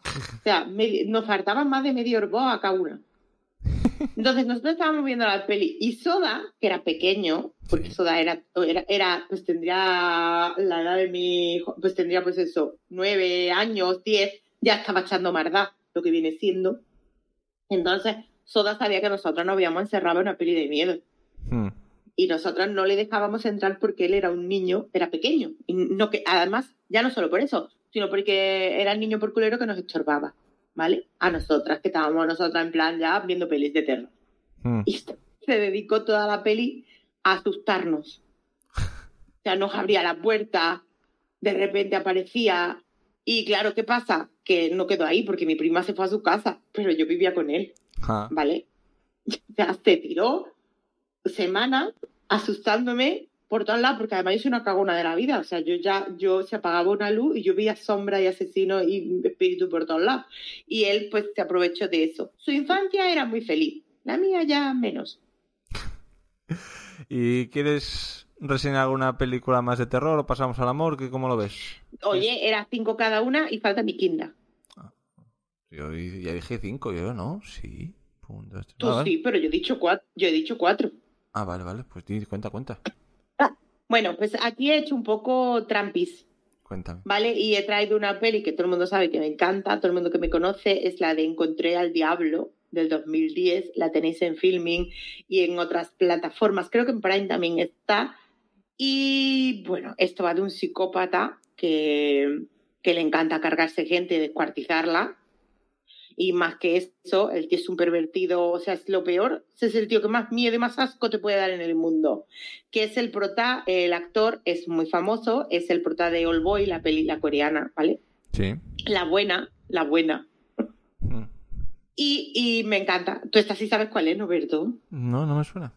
*laughs* O sea, me- nos faltaban más de medio orbo a cada una. Entonces nosotros estábamos viendo la peli y Soda, que era pequeño, porque Sí. Soda era, era, era, pues tendría la edad de mi hijo, pues tendría pues eso, nueve años, diez, ya estaba echando mardá, lo que viene siendo. Entonces Soda sabía que nosotros nos habíamos encerrado en una peli de miedo Hmm. y nosotras no le dejábamos entrar porque él era un niño, era pequeño. Y no que, además, ya no solo por eso, sino porque era el niño por culero que nos estorbaba, ¿vale? A nosotras, que estábamos nosotras en plan ya viendo pelis de terror. Hmm. Y se dedicó toda la peli a asustarnos. O sea, nos abría la puerta, de repente aparecía. Y claro, ¿qué pasa? Que no quedó ahí porque mi prima se fue a su casa, pero yo vivía con él. ¿vale? *laughs* O sea, se tiró semanas asustándome por todos lados, porque además yo soy una cagona de la vida. O sea, yo ya, yo se apagaba una luz y yo veía sombra y asesino y espíritu por todos lados. Y él, pues, se aprovechó de eso. Su infancia era muy feliz. La mía ya menos. ¿Y quieres reseñar alguna película más de terror o pasamos al amor? ¿Qué, ¿Cómo lo ves? Oye, era cinco cada una y falta mi quinta. Yo di- ya dije cinco, yo no, sí. Un, dos, tres. Tú Ah, vale. sí, pero yo he dicho cuatro. Yo he dicho cuatro. Ah, vale, vale, pues cuenta, cuenta. Bueno, pues aquí he hecho un poco trampis. Cuéntame. ¿vale? Y he traído una peli que todo el mundo sabe que me encanta, todo el mundo que me conoce, es la de Encontré al Diablo del 2010, la tenéis en Filming y en otras plataformas, creo que en Prime también está. Y bueno, esto va de un psicópata que, que le encanta cargarse gente y descuartizarla. Y más que eso, el tío es un pervertido, o sea, es lo peor, ese es el tío que más miedo y más asco te puede dar en el mundo. Que es el prota, el actor es muy famoso, es el prota de All Boy, la peli, la coreana, ¿vale? Sí. La buena, la buena. Mm. Y, y me encanta. Tú esta sí sabes cuál es, ¿no, Berto? No, no me suena.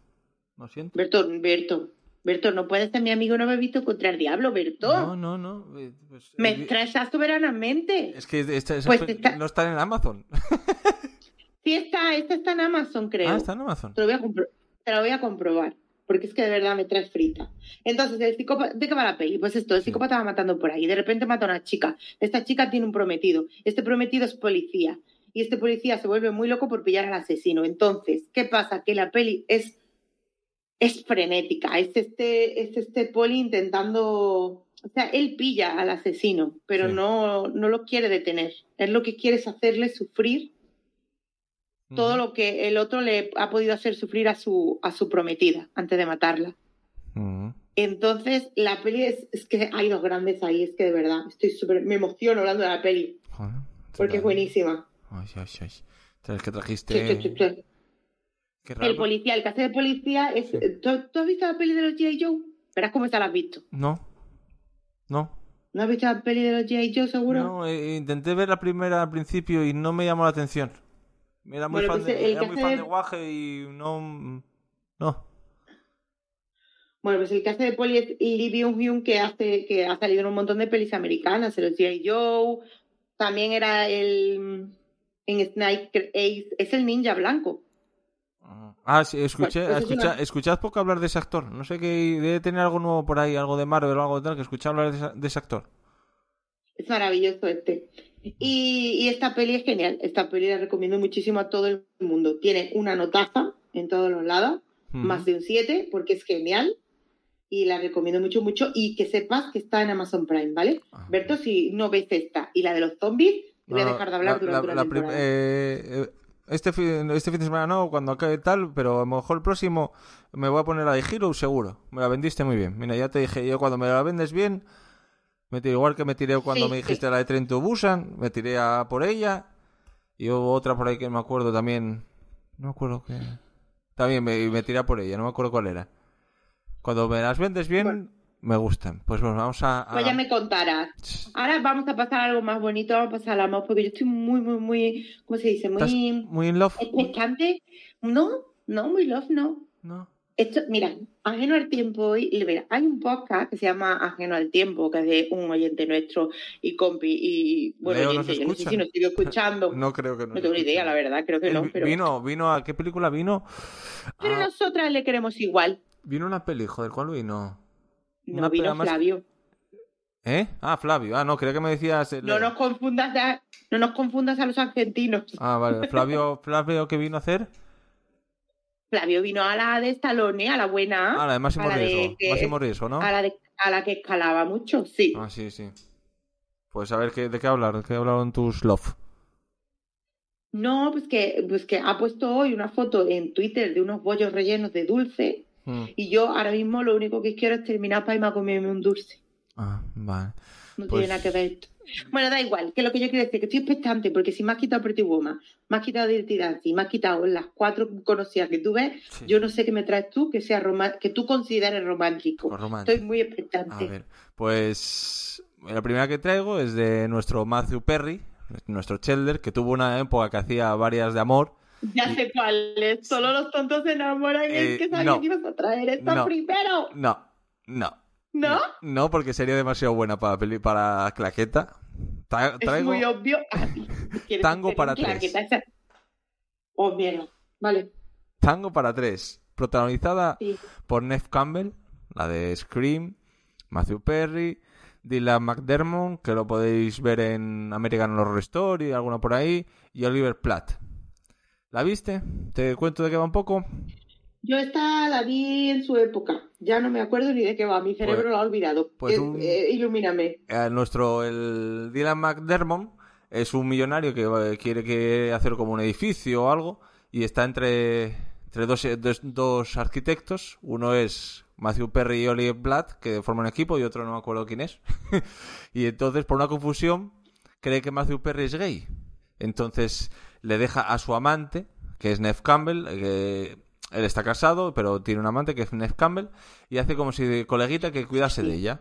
Lo siento. Berto, Berto. Berto, no puedes ser mi amigo, no me he visto contra el diablo, Berto. No, no, no. eh, pues, me eh, estresas soberanamente. Es que esta, esa Pues está- no está en Amazon. *laughs* Sí, está, esta está en Amazon, creo. Ah, está en Amazon. Te lo voy a, compro- te lo voy a comprobar. Porque es que de verdad me traes frita. Entonces, el psicópata, ¿de qué va la peli? Pues esto, el psicópata va matando por ahí. De repente mata a una chica. Esta chica tiene un prometido. Este prometido es policía. Y este policía se vuelve muy loco por pillar al asesino. Entonces, ¿qué pasa? Que la peli es, es frenética. Es este, es este poli intentando. O sea, él pilla al asesino, pero Sí. no, no lo quiere detener. Él lo que quiere es hacerle sufrir todo lo que el otro le ha podido hacer sufrir a su, a su prometida antes de matarla. Entonces, la peli es, es que hay dos grandes ahí, es que de verdad, estoy súper, me emociono hablando de la peli, Joder, porque es buenísima. Ay, ay, ay. Es que trajiste. sí, El policía, el que hace de policía es... ¿Tú, tú has visto la peli de los G.I. Joe? Verás cómo esta la has visto. No. No. ¿No has visto la peli de los G.I. Joe, seguro? No, eh, intenté ver la primera al principio y no me llamó la atención. Era muy Bueno, fan, pues de, el era que muy hace fan de- de Guaje y no. No. Bueno, pues el que hace de poli es Lee Byung-hyun, que, hace, que ha salido en un montón de pelis americanas, el G.I. Joe, también era el... En Sniper Ace, es el ninja blanco. Ah, sí, escuché, Pues, una- escuchad poco hablar de ese actor. No sé qué, debe tener algo nuevo por ahí, algo de Marvel o algo de tal, que escuché hablar de, esa- de ese actor. Es maravilloso este. Y, y esta peli es genial. Esta peli la recomiendo muchísimo a todo el mundo. Tiene una notaza en todos los lados, más de un 7, porque es genial. Y la recomiendo mucho, mucho. Y que sepas que está en Amazon Prime, ¿vale? Ah. Berto, si no ves esta y la de los zombies, voy a dejar de hablar la- durante la- la eh, eh, este, fin, este fin de semana no, cuando acabe tal, pero a lo mejor el próximo me voy a poner la de Hero seguro. Me la vendiste muy bien. Mira, ya te dije, yo cuando me la vendes bien, me tiré igual que me tiré cuando Sí, me sí. dijiste la de Tren to Busan, me tiré a por ella. Y hubo otra por ahí que me acuerdo también. No me acuerdo que. También me, me tiré a por ella, no me acuerdo cuál era. Cuando me las vendes bien, Bueno. Me gustan. Pues bueno, vamos a. a- Pues ya me contarás. Ahora vamos a pasar a algo más bonito, vamos a pasar a la más, porque yo estoy muy, muy, muy, ¿cómo se dice? ¿Estás Muy muy in love? expectante. No, no, muy love, no. ¿No? Esto, mira, ajeno al tiempo hoy, y mira, hay un podcast que se llama Ajeno al tiempo, que es de un oyente nuestro y compi, y bueno, Leo oyente, yo no sé si nos sigue escuchando. *laughs* No creo que no. No tengo ni idea, la verdad, creo que no, pero, Vino, vino a qué película vino? pero Ah, nosotras le queremos igual. Vino una peli, joder, ¿cuál vino? No Una vino Flavio. ¿Eh? Ah, Flavio. Ah, no, creía que me decías. No nos confundas a, no nos confundas a los argentinos. Ah, vale. *laughs* Flavio, Flavio, ¿qué vino a hacer? Flavio vino a la de Stallone, a la buena. Ah, la de Máximo a la de Riesgo. que- Máximo Riesgo, ¿no? a la, de- a la que escalaba mucho, sí. Ah, sí, sí. Pues a ver, ¿qué, ¿de qué hablar? ¿De qué hablaron tus love? No, pues que, pues que ha puesto hoy una foto en Twitter de unos bollos rellenos de dulce Mm. y yo ahora mismo lo único que quiero es terminar para irme a comerme un dulce. Ah, vale. No Pues- tiene nada que ver esto. Bueno, da igual, que lo que yo quiero decir que estoy expectante porque si me has quitado Pretty Woman, me has quitado Dirty Dancing, me has quitado las cuatro conocidas que tú ves, Sí. yo no sé qué me traes tú que sea que tú consideres romántico. Pues romántico. Estoy muy A expectante. ver, pues la primera que traigo es de nuestro Matthew Perry, nuestro Chelder, que tuvo una época que hacía varias de amor. Ya sé cuál es. Solo los tontos se enamoran. Eh, es que sabía no. que ibas a traer esta No. primero. No, no. ¿No? No, porque sería demasiado buena para para claqueta. Tra- Es muy obvio. Ah, *laughs* ¿quieres Tango para tres. Oh, mierda. Vale. Tango para tres, protagonizada Sí. por Neve Campbell, la de Scream, Matthew Perry, Dylan McDermott, que lo podéis ver en American Horror Story, alguna por ahí, y Oliver Platt. ¿La viste? ¿Te cuento de qué va un poco? Yo esta la vi en su época. Ya no me acuerdo ni de qué va. Mi cerebro Pues- lo ha olvidado. pues Eh, un- eh, ilumíname. Eh, nuestro, el Dylan McDermott es un millonario que quiere que hacer como un edificio o algo y está entre, entre dos, dos, dos arquitectos. Uno es Matthew Perry y Oliver Platt, que forman equipo, y otro no me acuerdo quién es. *laughs* y entonces, por una confusión, cree que Matthew Perry es gay. Entonces le deja a su amante, que es Neve Campbell, eh, que él está casado, pero tiene un amante que es Neve Campbell, y hace como si de coleguita que cuidase de ella.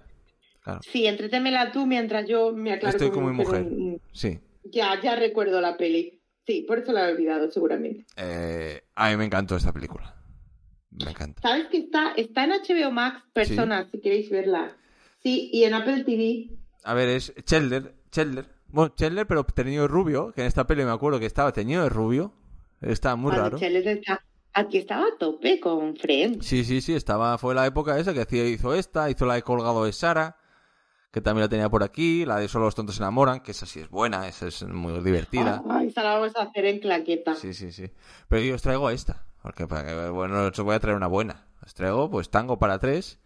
Claro. Sí, entretémela tú mientras yo me aclaro Estoy con como mi mujer. Sí. Ya, ya recuerdo la peli. Sí, por eso la he olvidado, seguramente. Eh, a mí me encantó esta película. Me encanta. ¿Sabes que está, está en HBO Max, personas, si queréis verla? Sí, y en Apple TV. A ver, es Chelder. Chelder. Bueno, Chelder, pero teñido de rubio. Que en esta peli me acuerdo que estaba teñido de rubio. Está muy Cuando raro. Cheles está- Aquí estaba a tope con Friends. Sí, sí, sí. Estaba, fue la época esa que hacía, hizo esta. Hizo la de Colgado de Sara. Que también la tenía por aquí. La de Solo los tontos se enamoran. Que esa sí es buena. Esa es muy divertida. Ay, esa la vamos a hacer en claqueta. Sí, sí, sí. Pero yo os traigo esta. Porque, para que- bueno, os voy a traer una buena. Os traigo, pues, Tango para tres.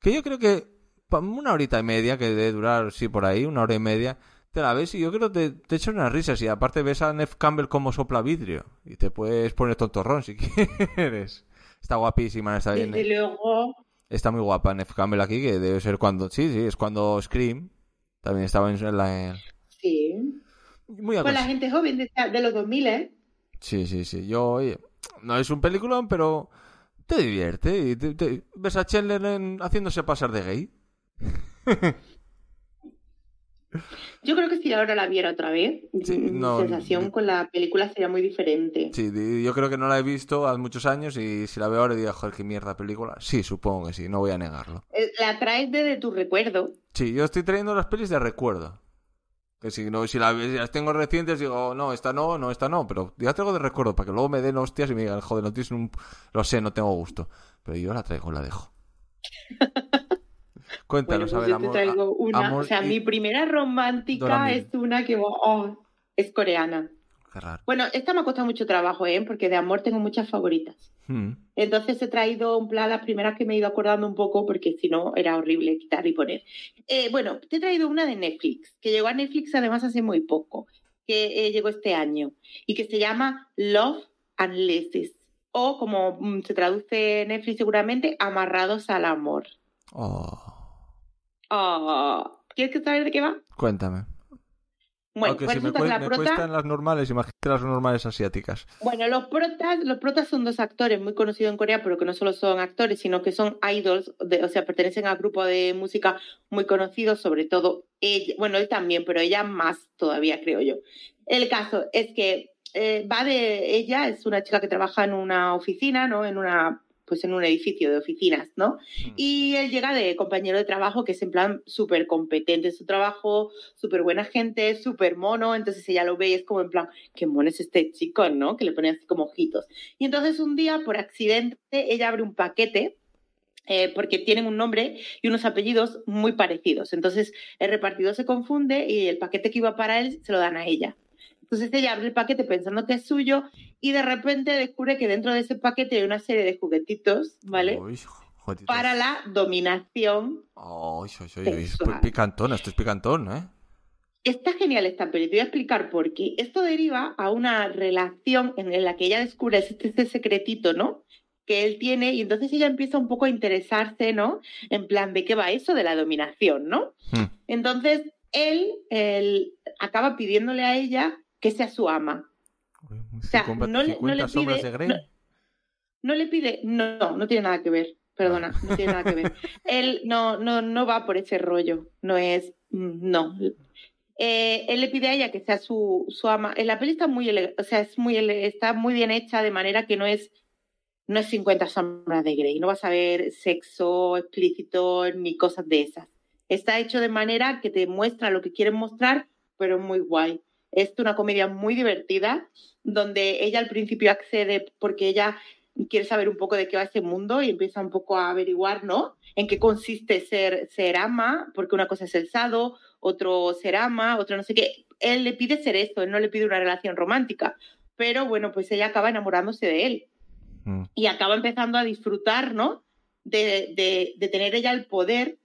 Que yo creo que una horita y media, que debe durar, sí, por ahí, una hora y media, te la ves y yo creo que te, te echas unas risas. Y aparte ves a Nef Campbell como sopla vidrio. Y te puedes poner tontorrón si *laughs* quieres. Está guapísima, está bien. Desde luego, Está muy guapa Nef Campbell aquí, que debe ser cuando... Sí, sí, es cuando Scream también estaba en la... sí. Muy Con la gente joven de, de los 2000, ¿eh? Sí, sí, sí. Yo, oye, no es un peliculón, pero te divierte. Y te- te- ves a Chandler en- haciéndose pasar de gay. *laughs* Yo creo que si ahora la viera otra vez, Sí, mi no, sensación yo- con la película sería muy diferente. Sí, yo creo que no la he visto hace muchos años y si la veo ahora digo, joder, qué mierda película. Sí, supongo que sí, no voy a negarlo. Eh, La traes de, de tu recuerdo. Sí, yo estoy trayendo las pelis de recuerdo. Que si, no, si, la- si las tengo recientes digo, no, esta no, no, esta no, pero ya traigo de recuerdo para que luego me den hostias y me digan, joder, no tienes un... Lo sé, no tengo gusto. Pero yo la traigo, la dejo. *laughs* Cuéntanos, Bueno, pues a ver, yo te traigo una. amor o sea, y- mi primera romántica es una que oh, es coreana. Qué raro. Bueno, esta me ha costado mucho trabajo, ¿eh? Porque de amor tengo muchas favoritas. Hmm. Entonces he traído en plan las primeras que me he ido acordando un poco porque si no era horrible quitar y poner. Eh, bueno, te he traído una de Netflix, que llegó a Netflix además hace muy poco, que eh, llegó este año y que se llama Love and Leses o como mm, se traduce en Netflix seguramente, Amarrados al Amor. Oh, Oh, ¿Quieres que saber de qué va? cuéntame. Bueno, Aunque si me, cue- la me prota... cuestan las normales, imagínate las normales asiáticas. Bueno, los protas, los protas son dos actores muy conocidos en Corea, pero que no solo son actores, sino que son idols, de- o sea, pertenecen a grupos de música muy conocidos, sobre todo ella, bueno, él también, pero ella más todavía, creo yo. El caso es que eh, va de ella, es una chica que trabaja en una oficina, ¿no? En una pues en un edificio de oficinas, ¿no? Mm. Y él llega de compañero de trabajo que es en plan súper competente en su trabajo, súper buena gente, súper mono, entonces ella lo ve y es como en plan, qué mono es este chico, ¿no? Que le pone así como ojitos. Y entonces un día, por accidente, ella abre un paquete eh, porque tienen un nombre y unos apellidos muy parecidos. Entonces el repartidor se confunde y el paquete que iba para él se lo dan a ella. Entonces ella abre el paquete pensando que es suyo y de repente descubre que dentro de ese paquete hay una serie de juguetitos, ¿vale? Uy, Para la dominación. Ay, ay, es picantón, esto es picantón, ¿eh? Está genial esta peli, te voy a explicar por qué. Esto deriva a una relación en la que ella descubre este, este secretito, ¿no? Que él tiene y entonces ella empieza un poco a interesarse, ¿no? En plan, ¿de qué va eso de la dominación, ¿no? Hmm. Entonces él, él acaba pidiéndole a ella que sea su ama. Uy, sea, 50 no le- no 50 le pide- de Grey. no- No le pide, no, no tiene nada que ver, perdona, no tiene nada que ver. *laughs* Él no, no, no va por ese rollo, no es, no. Eh, él le pide a ella que sea su, su ama. La peli está muy, o sea, es muy, está muy bien hecha de manera que no es, no es 50 sombras de Grey, no vas a ver sexo explícito ni cosas de esas. Está hecho de manera que te muestra lo que quieren mostrar, pero muy guay. Es una comedia muy divertida, donde ella al principio accede porque ella quiere saber un poco de qué va ese mundo y empieza un poco a averiguar, ¿no? En qué consiste ser, ser ama, porque una cosa es el sado, otro ser ama, otro no sé qué. Él le pide ser esto, él no le pide una relación romántica, pero bueno, pues ella acaba enamorándose de él Mm. y acaba empezando a disfrutar, ¿no? De, de, de tener ella el poder,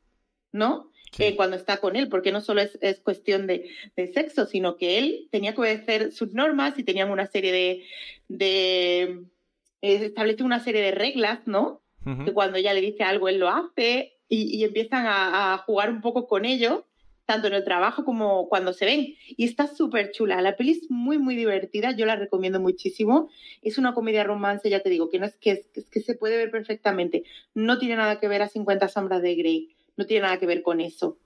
¿no? Sí. Eh, cuando está con él, porque no solo es, es cuestión de, de sexo, sino que él tenía que obedecer sus normas y tenían una serie de, de eh, establece una serie de reglas, ¿no? Ujú. Que cuando ella le dice algo, él lo hace y, y empiezan a, a jugar un poco con ello, tanto en el trabajo como cuando se ven. Y está súper chula. La peli es muy, muy divertida. Yo la recomiendo muchísimo. Es una comedia romance, ya te digo, que no es que, es, es que se puede ver perfectamente. No tiene nada que ver a 50 sombras de Grey. No tiene nada que ver con eso.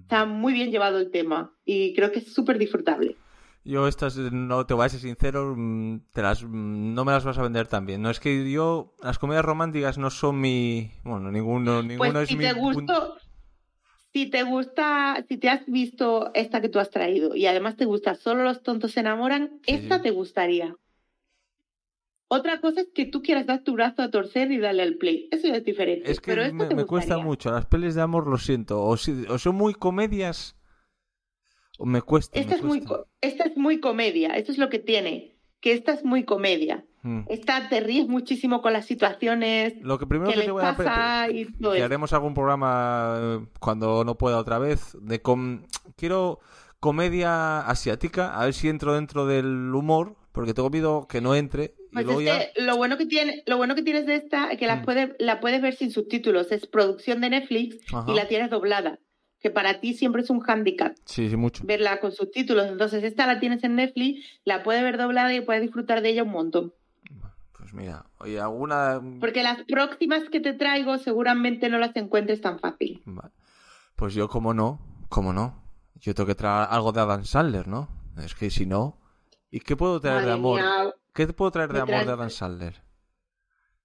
Está muy bien llevado el tema y creo que es súper disfrutable. Yo estas, no te voy a ser sincero, mm, te las, mm, no me las vas a vender tan bien. No es que yo, las comedias románticas no son mi, bueno, ninguno, ninguno Pues es si mi te gustó, si te gusta, si te has visto esta que tú has traído y además te gusta Solo los tontos se enamoran, Sí, esta sí. te gustaría. Otra cosa es que tú quieras dar tu brazo a torcer y darle al play. Eso ya es diferente. Es que pero me, me cuesta mucho. Las pelis de amor, lo siento. O, si- o son muy comedias, o me cuesta. Esta me es, muy, cuesta. co- esta es muy comedia, esto es lo que tiene, que esta es muy comedia. Mm. Esta te ríes muchísimo con las situaciones Lo que primero que que te voy a y todo que haremos algún programa eh, cuando no pueda otra vez de com- quiero comedia asiática a ver si entro dentro del humor porque tengo miedo que no entre Pues luego es ya que lo bueno que tiene, lo bueno que tienes de esta es que la Mm. puedes, la puedes ver sin subtítulos, es producción de Netflix Ajá. y la tienes doblada, que para ti siempre es un hándicap sí sí mucho verla con subtítulos. Entonces esta la tienes en Netflix, la puedes ver doblada y puedes disfrutar de ella un montón. pues mira oye alguna Porque las próximas que te traigo seguramente no las encuentres tan fácil. Vale. pues yo como no como no yo tengo que traer algo de Adam Sandler, ¿no? Es que si no... ¿Y qué puedo traer de amor? mía. ¿Qué te puedo traer de amor de Adam Sandler?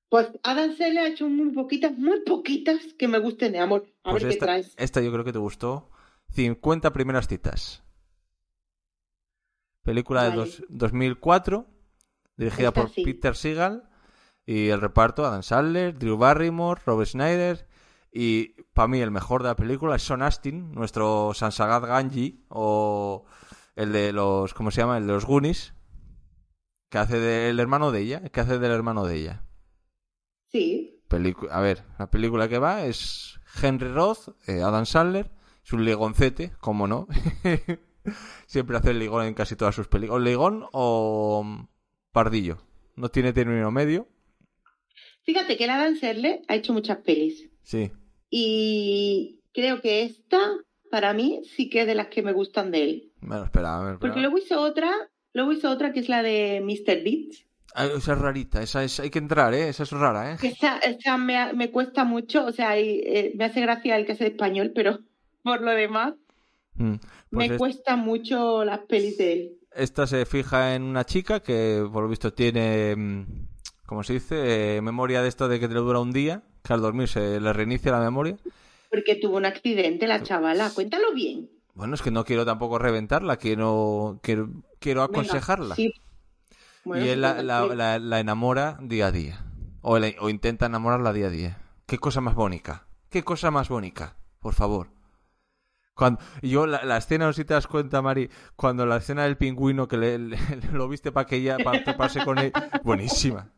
Pues Adam Sandler ha hecho muy poquitas, muy poquitas que me gusten de amor. A Pues ver esta, qué traes. esta yo creo que te gustó. 50 primeras citas. Película de dos- 2004, dirigida Esta por sí. Peter Seagal. Y el reparto, Adam Sandler, Drew Barrymore, Robert Schneider. Y para mí el mejor de la película es Sean Astin, nuestro Sansagat Ganji, o el de los, ¿cómo se llama? El de los Goonies, que hace del hermano de ella, que hace del hermano de ella. Sí. Pelicu- a ver, la película que va es Henry Roth, eh, Adam Sandler, es un ligoncete, como no. *laughs* Siempre hace el ligón en casi todas sus películas. O ligón o pardillo. No tiene término medio. Fíjate que el Adam Sandler ha hecho muchas pelis. Sí. Y creo que esta, para mí, sí que es de las que me gustan de él. Bueno, espera, a ver. espera. Porque luego hizo otra, luego hizo otra que es la de Mr. Deeds. Ah, esa es rarita, esa es, hay que entrar, ¿eh? Esa es rara, ¿eh? Esa, esa me, me cuesta mucho, o sea, y, eh, me hace gracia el que de español, pero *laughs* por lo demás, Mm. Pues me es- cuesta mucho las pelis de él. esta se fija en una chica que, por lo visto, tiene, mm, ¿cómo se dice? Eh, memoria de esto de que te dura un día, que al dormir se le reinicia la memoria. Porque tuvo un accidente la chavala. Cuéntalo bien. Bueno, es que no quiero tampoco reventarla, quiero, quiero, quiero Venga, aconsejarla. sí. Bueno, y él la, la- la- la enamora día a día. O, intenta enamorarla día a día. Qué cosa más bonita. Qué cosa más bonita. Por favor. Cuando, yo, la, la escena, no si te das cuenta, Mari, cuando la escena del pingüino que le, le- *laughs* lo viste para que ella, para toparse con él. Buenísima.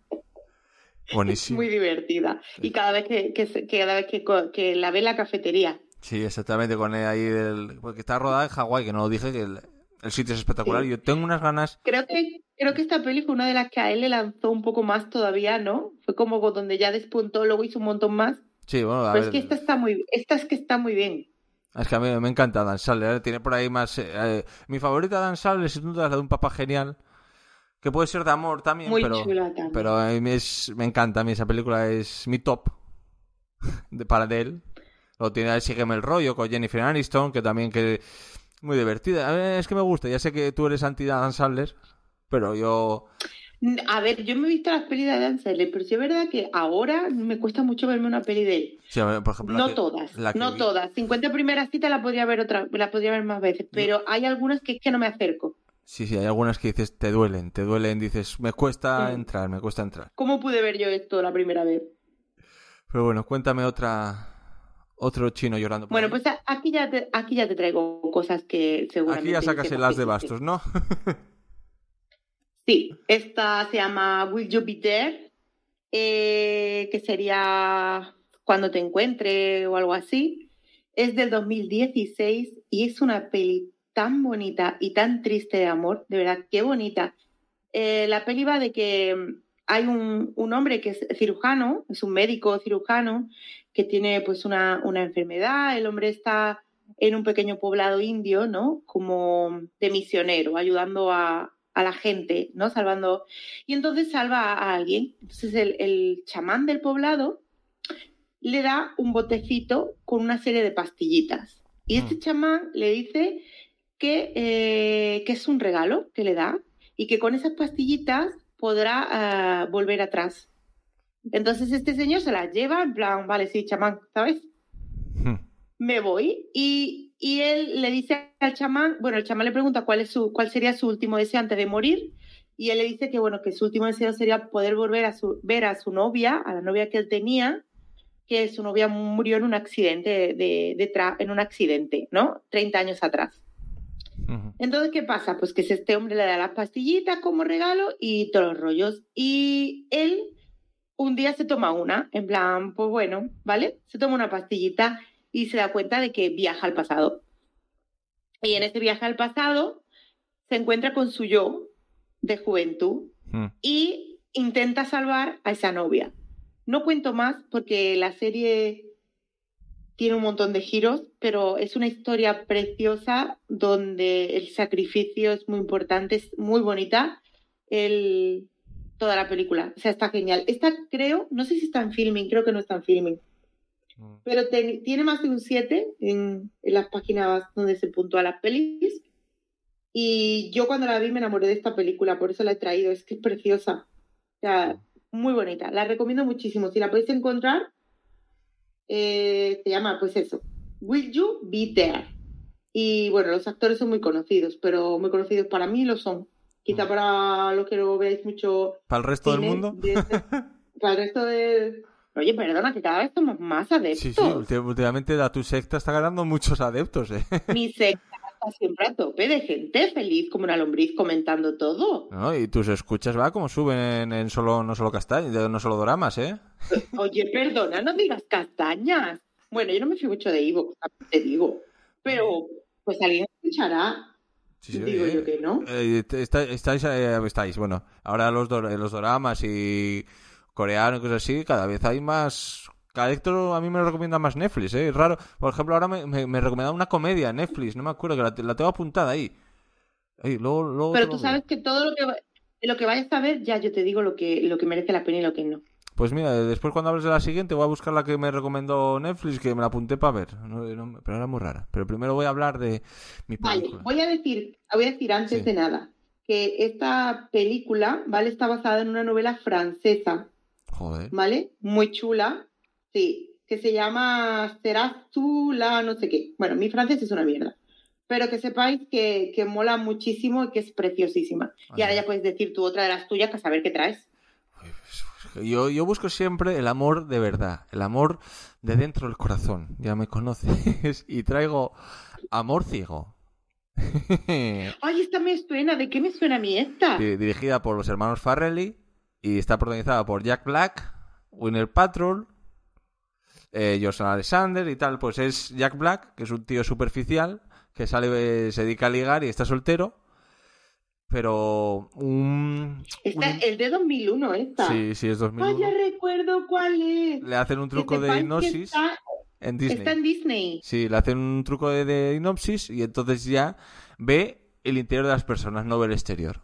Buenísima. Muy divertida. Y cada vez que, que, cada vez que, que la ve en la cafetería. Sí, exactamente, con él ahí del... Porque está rodada en Hawái, que no lo dije, que el, el sitio es espectacular. Sí. Yo tengo unas ganas... Creo que, creo que esta peli fue una de las que a él le lanzó un poco más todavía, ¿no? Fue como donde ya despuntó, luego hizo un montón más. Sí, bueno, a Pero ver... es que esta está muy, esta es que está muy bien. Es que a mí me encanta Dan Sandler, ¿eh? tiene por ahí más... eh, eh, mi favorita Dan Sandler sin duda es la de un papá genial, que puede ser de amor también, Muy pero, chula también. pero a mí es- me encanta, a mí esa película es mi top *laughs* de, para de él. Lo tiene ahí Sígueme el rollo con Jennifer Aniston, que también que muy divertida. A mí es que me gusta, ya sé que tú eres anti Dan Sandler, pero yo... A ver, yo me he visto las pelis de Dan Sandler, pero sí es verdad que ahora me cuesta mucho verme una peli de él. sí, a ver, por ejemplo, la No que- todas, no vi- todas. 50 primeras citas la podría ver otra, la podría ver más veces, pero hay algunas que es que no me acerco. Sí, sí, hay algunas que dices, te duelen, te duelen, dices, me cuesta entrar, me cuesta entrar. ¿Cómo pude ver yo esto la primera vez? Pero bueno, cuéntame otra... Otro chino llorando. por Bueno, ahí. pues aquí ya te, aquí ya te traigo cosas que seguramente... Aquí ya sacas el as de bastos, ¿no? Sí, esta se llama Will You Be There, eh, que sería Cuando te encuentre o algo así. Es del 2016 y es una peli tan bonita y tan triste de amor, de verdad, qué bonita. Eh, la peli va de que mm, hay un, un hombre que es cirujano, es un médico cirujano, que tiene pues una, una enfermedad, el hombre está en un pequeño poblado indio, ¿no? Como de misionero, ayudando a, a la gente, ¿no? Salvando. Y entonces salva a alguien. Entonces el, el chamán del poblado le da un botecito con una serie de pastillitas. Y este Mm. chamán le dice que, eh, que es un regalo que le da y que con esas pastillitas podrá ah, volver atrás. Entonces este señor se las lleva en plan, vale, sí, chamán, ¿sabes? Hmm. me voy y, y él le dice al chamán, bueno, el chamán le pregunta cuál es su, cuál sería su último deseo antes de morir y él le dice que bueno, que su último deseo sería poder volver a su, ver a su novia, a la novia que él tenía, que su novia murió en un accidente de, de tra- en un accidente, ¿no? 30 años atrás. Entonces, ¿qué pasa? Pues que este hombre le da las pastillitas como regalo y todos los rollos. Y él un día se toma una, en plan, pues bueno, ¿vale? Se toma una pastillita y se da cuenta de que viaja al pasado. Y en este viaje al pasado se encuentra con su yo de juventud Hmm. y intenta salvar a esa novia. No cuento más porque la serie tiene un montón de giros, pero es una historia preciosa donde el sacrificio es muy importante, es muy bonita el, toda la película. O sea, está genial. Esta creo, no sé si está en filming, creo que no está en filming. Mm. pero te- tiene más de un 7 en, en las páginas donde se puntúa las pelis. Y yo cuando la vi me enamoré de esta película, por eso la he traído, es que es preciosa. O sea, muy bonita, la recomiendo muchísimo. Si la podéis encontrar, eh, se llama, pues eso, Will You Be There? Y bueno, los actores son muy conocidos, pero muy conocidos para mí lo son. Quizá para los que no veáis mucho ¿Para el resto del mundo? de este- *laughs* para el resto de... Oye, perdona, que cada vez somos más adeptos. Sí, sí, últimamente la tu secta está ganando muchos adeptos, ¿eh? *laughs* Mi secta está siempre a tope de gente feliz como una lombriz comentando todo. ¿No? Y tus escuchas, va, como suben en, en solo, no solo castañas, no solo doramas, ¿eh? *laughs* Oye, perdona, no digas castañas. Bueno, yo no me fío mucho de Ivo, te digo. Pero, pues alguien escuchará. Sí, sí, digo oye, yo que no. eh, está- estáis, eh, estáis, bueno, ahora los, dor- los doramas y coreanos y cosas así, cada vez hay más... Cada esto a mí me lo recomienda más Netflix, ¿eh? Es raro. Por ejemplo, ahora me, me, me recomienda una comedia Netflix, no me acuerdo, que la, la tengo apuntada ahí. Ahí, luego, luego Pero tú sabes que todo lo que, lo que vayas a ver, ya yo te digo lo que, lo que merece la pena y lo que no. Pues mira, después cuando hables de la siguiente voy a buscar la que me recomendó Netflix, que me la apunté para ver. No- no- pero era muy rara. Pero primero voy a hablar de mi Vale, película. voy a decir, voy a decir antes Sí. de nada que esta película, ¿vale? Está basada en una novela francesa, Joder. ¿vale? Muy chula, sí, que se llama Serás tú la no sé qué. Bueno, mi francés es una mierda, pero que sepáis que, que mola muchísimo y que es preciosísima. Y ahora ya puedes decir tú otra de las tuyas para saber qué traes. Yo, yo busco siempre el amor de verdad, el amor de dentro del corazón. Ya me conoces. *laughs* Y traigo amor ciego. *laughs* Ay, esta me suena, ¿de qué me suena a mí esta? Di- Dirigida por los hermanos Farrelly y está protagonizada por Jack Black, Winner Patrol, eh, Alexander y tal. Pues es Jack Black, que es un tío superficial, que sale, se dedica a ligar y está soltero. Pero un... Esta, un- el de 2001, esta. Sí, sí, es Ay, 2001. ya recuerdo cuál es. Le hacen un truco de hipnosis Está, en Disney. está en Disney. Sí, le hacen un truco de, de hipnosis y entonces ya ve el interior de las personas, no ve el exterior.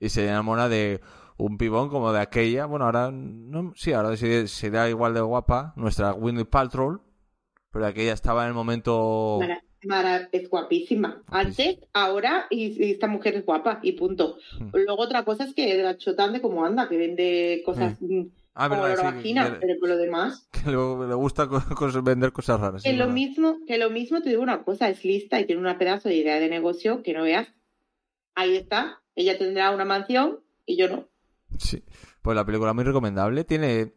Y se enamora de un pibón como de aquella. Bueno, ahora no, sí, ahora sí será igual de guapa nuestra Winnie Paltrow, pero aquella estaba en el momento. Mara- Mara- es guapísima. Antes, ahora, y, y esta mujer es guapa, y punto. Mm. Luego otra cosa es que la chotán de cómo anda, que vende cosas mm, Ah, como verdad, la sí, vagina, que- pero por lo demás. *laughs* que le, le gusta co- vender cosas raras. Que lo verdad. mismo, que lo mismo te digo una cosa, es lista y tiene una pedazo de idea de negocio que no veas. Ahí está, ella tendrá una mansión y yo no. Sí. Pues la película muy recomendable. Tiene.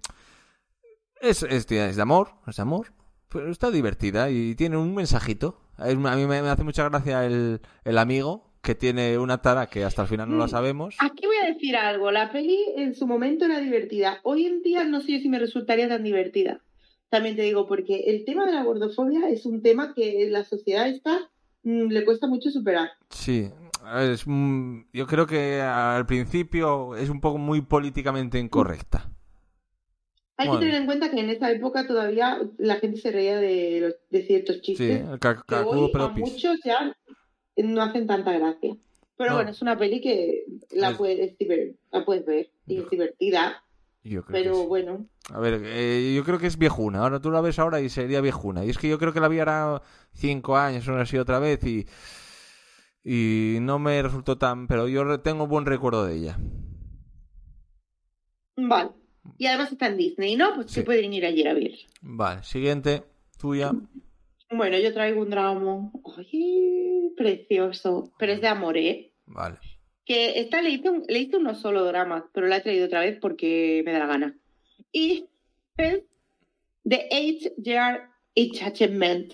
Es, es, es de amor, es de amor. Pero está divertida y tiene un mensajito. A mí me, me hace mucha gracia el, el amigo que tiene una tara que hasta el final no la Mm. sabemos. Aquí voy a decir algo, la peli en su momento era divertida. Hoy en día no sé yo si me resultaría tan divertida. También te digo, porque el tema de la gordofobia es un tema que en la sociedad esta mm, le cuesta mucho superar. Sí. Es, mm, yo creo que al principio es un poco muy políticamente incorrecta. Hay Bueno. que tener en cuenta que en esa época todavía la gente se reía de, los- de ciertos Sí, chistes. el ca- que hoy a muchos ya no hacen tanta gracia. Pero No. bueno, es una peli que la, Es- puedes, la puedes ver y es divertida, Yo creo que pero sí. bueno. A ver, eh, yo creo que es viejuna. Ahora tú la ves ahora y sería viejuna. Y es que yo creo que la vi ahora cinco años o así otra vez y, y no me resultó tan... Pero yo tengo buen recuerdo de ella. Vale. Y además está en Disney, ¿no? Pues Sí. se pueden ir ayer a ver. Vale, siguiente, tuya. Bueno, yo traigo un drama. Ay, precioso. Pero es de amor, ¿eh? Vale. Que esta le hice, un- le hice uno solo drama, pero la he traído otra vez porque me da la gana. Y es The Eight Year Attachment.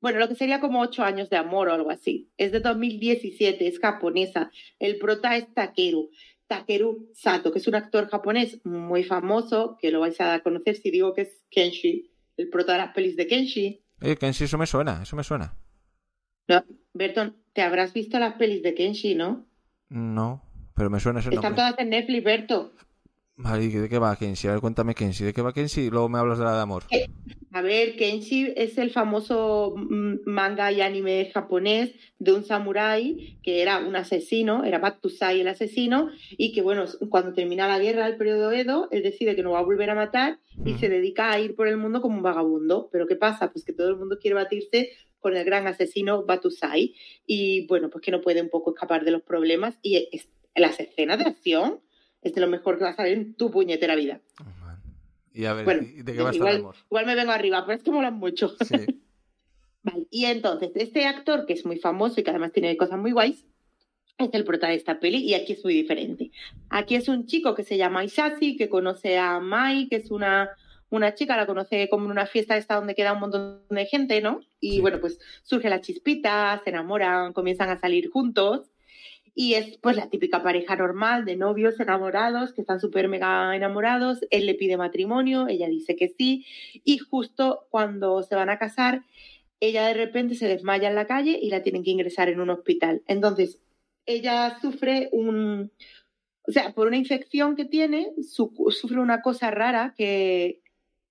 Bueno, lo que sería como ocho años de amor o algo así. Es de 2017, es japonesa. El prota es Takeru. Takeru Sato, que es un actor japonés muy famoso, que lo vais a conocer si digo que es Kenshi, el prota de las pelis de Kenshi. Eh, sí eso me suena, eso me suena. No, Berton, te habrás visto las pelis de Kenshi, ¿no? No, pero me suena ese Están nombre. todas en Netflix, Berto. ¿Y de qué va Kenshi? A ver, cuéntame Kenshi. ¿De qué va Kenshi? Y luego me hablas de la de amor. A ver, Kenshi es el famoso mm, manga y anime japonés de un samurái que era un asesino, era Batusai el asesino, y que, bueno, cuando termina la guerra, el periodo Edo, él decide que no va a volver a matar y Ujú. se dedica a ir por el mundo como un vagabundo. Pero ¿qué pasa? Pues que todo el mundo quiere batirse con el gran asesino Batusai y, bueno, pues que no puede un poco escapar de los problemas y es- las escenas de acción es de lo mejor que vas a ver en tu puñetera vida. Oh. Y a ver, Bueno, ¿y ¿de qué va igual, amor? igual me vengo arriba, pero es que molan mucho. *laughs* Sí. Vale, y entonces, este actor que es muy famoso y que además tiene cosas muy guays, es el prota de esta peli y aquí es muy diferente. Aquí es un chico que se llama Isasi, que conoce a Mai, que es una, una chica, la conoce como en una fiesta esta donde queda un montón de gente, ¿no? Y Sí. bueno, pues surge la chispita, se enamoran, comienzan a salir juntos. Y es pues la típica pareja normal de novios enamorados, que están súper mega enamorados. Él le pide matrimonio, ella dice que sí. Y justo cuando se van a casar, ella de repente se desmaya en la calle y la tienen que ingresar en un hospital. Entonces, ella sufre un... O sea, por una infección que tiene, su- sufre una cosa rara que,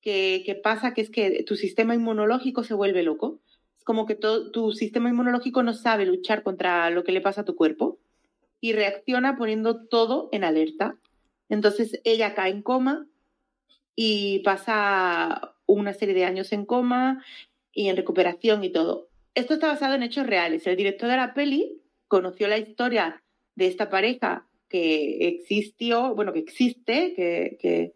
que, que pasa, que es que tu sistema inmunológico se vuelve loco. Es como que todo, tu sistema inmunológico no sabe luchar contra lo que le pasa a tu cuerpo y reacciona poniendo todo en alerta. Entonces ella cae en coma y pasa una serie de años en coma y en recuperación y todo. Esto está basado en hechos reales. El director de la peli conoció la historia de esta pareja que existió, bueno, que existe, que, que,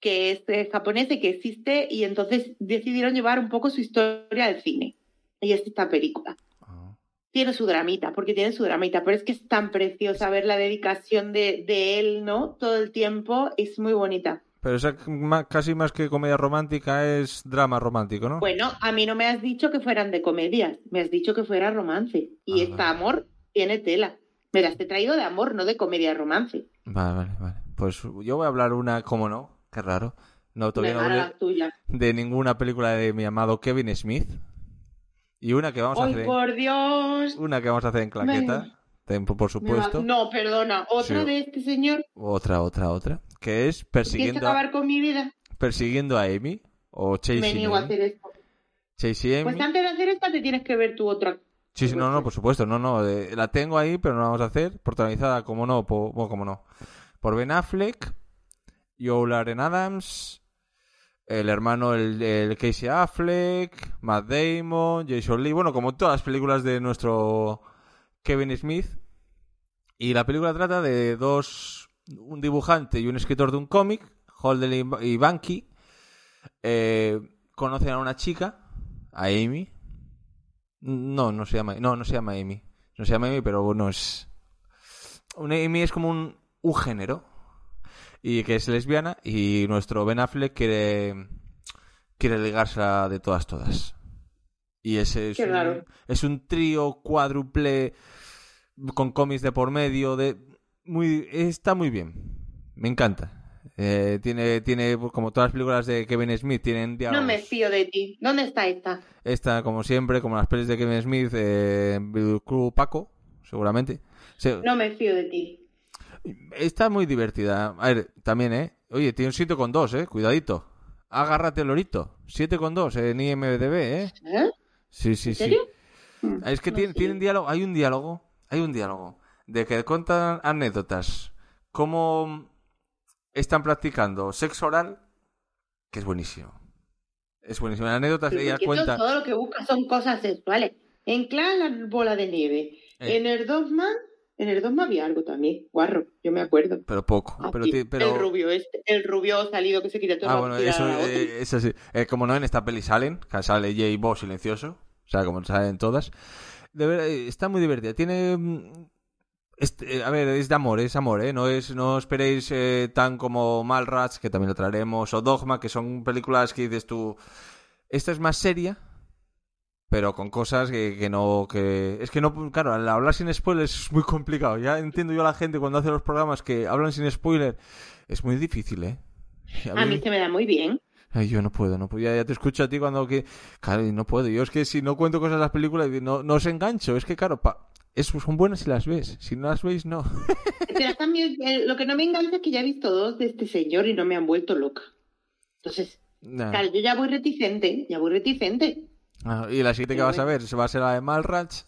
que es japonesa y que existe, y entonces decidieron llevar un poco su historia al cine. Y es esta película. Tiene su dramita, porque tiene su dramita, pero es que es tan preciosa ver la dedicación de, de él, ¿no? Todo el tiempo, es muy bonita. Pero esa casi más que comedia romántica es drama romántico, ¿no? Bueno, a mí no me has dicho que fueran de comedias, me has dicho que fuera romance. Y Ah, esta vale. amor tiene tela. Me las he traído de amor, no de comedia romance. Vale, vale, vale. Pues yo voy a hablar una, ¿cómo no? Qué raro. No, todavía no hablé de ninguna película de mi amado Kevin Smith. Y una que vamos a ¡Ay, hacer, por Dios! una que vamos a hacer en claqueta, Venga. tem- por Me supuesto. No, perdona, otra Sí. de este señor. Otra, otra, otra. Que es ¿Quieres persiguiendo a, acabar con mi vida? persiguiendo a Amy o Me Chasing niego a hacer esto. Chasing Amy. Pues antes de hacer esta te tienes que ver tu otra. Sí, sí, no, no, por supuesto, no, no, eh, la tengo ahí, pero no la vamos a hacer, protagonizada, como no, por, bueno, como no, por Ben Affleck, Joe Laren Adams, el hermano, el, Casey Affleck, Matt Damon, Jason Lee, bueno, como todas las películas de nuestro Kevin Smith, y la película trata de dos, un dibujante y un escritor de un cómic, Holden y- y Banky, eh, conocen a una chica, a Amy, no, no se llama, no, no se llama Amy. No se llama Amy, pero bueno, es. Una Amy es como un, un género. Y que es lesbiana. Y nuestro Ben Affleck quiere. Quiere ligársela de todas, todas. Y ese es Qué un, raro. es un trío cuádruple con cómics de por medio. de muy Está muy bien. Me encanta. Eh, tiene, tiene, como todas las películas de Kevin Smith, tienen No diálogos. me fío de ti. ¿Dónde está esta? Esta, como siempre, como las pelis de Kevin Smith, eh, Club Paco, seguramente. Se- No me fío de ti. Está muy divertida. A ver, también, ¿eh? Oye, tiene un 7 con 2, ¿eh? Cuidadito. Agárrate el lorito. 7 con 2 en IMDB, ¿eh? ¿Eh? Sí, sí, ¿En sí. serio? Mm, Es que no tienen, diálogo, hay un diálogo, hay un diálogo de que cuentan anécdotas, cómo están practicando sexo oral, que es buenísimo. Es buenísimo. En anécdotas Pero ella cuenta... todo lo que busca son cosas sexuales. En Clan la bola de nieve. Eh. En el Dogma, en el Dogma había algo también. Guarro, yo me acuerdo. Pero poco. Ah, pero, pero... El rubio este, el rubio salido que se quita todo Ah, bueno, eso, eh, eso sí. Eh, como no, en esta peli salen, sale Jay Bo silencioso, o sea, como salen todas. De verdad, eh, está muy divertida. Tiene... mm, este, eh, a ver, es de amor, es amor, ¿eh? No, es, no esperéis eh, tan como Malrats, que también lo traeremos, o Dogma, que son películas que dices tú... Esta es más seria, pero con cosas que, que no... que Es que no... Claro, al hablar sin spoilers es muy complicado. Ya entiendo yo a la gente cuando hace los programas que hablan sin spoiler. Es muy difícil, ¿eh? A mí se me da muy bien. Ay, yo no puedo, no puedo. Ya, ya te escucho a ti cuando que... Claro, no puedo. Yo es que si no cuento cosas de las películas, no, no os engancho. Es que, claro, pa... es- son buenas si las ves. Si no las veis, no. Pero también, eh, lo que no me engancha es que ya he visto dos de este señor y no me han vuelto loca. Entonces, Nah. claro, yo ya voy reticente, ya voy reticente. Ah, ¿Y la siguiente que vas a bueno. ver? ¿Se va a ser la de Malrach?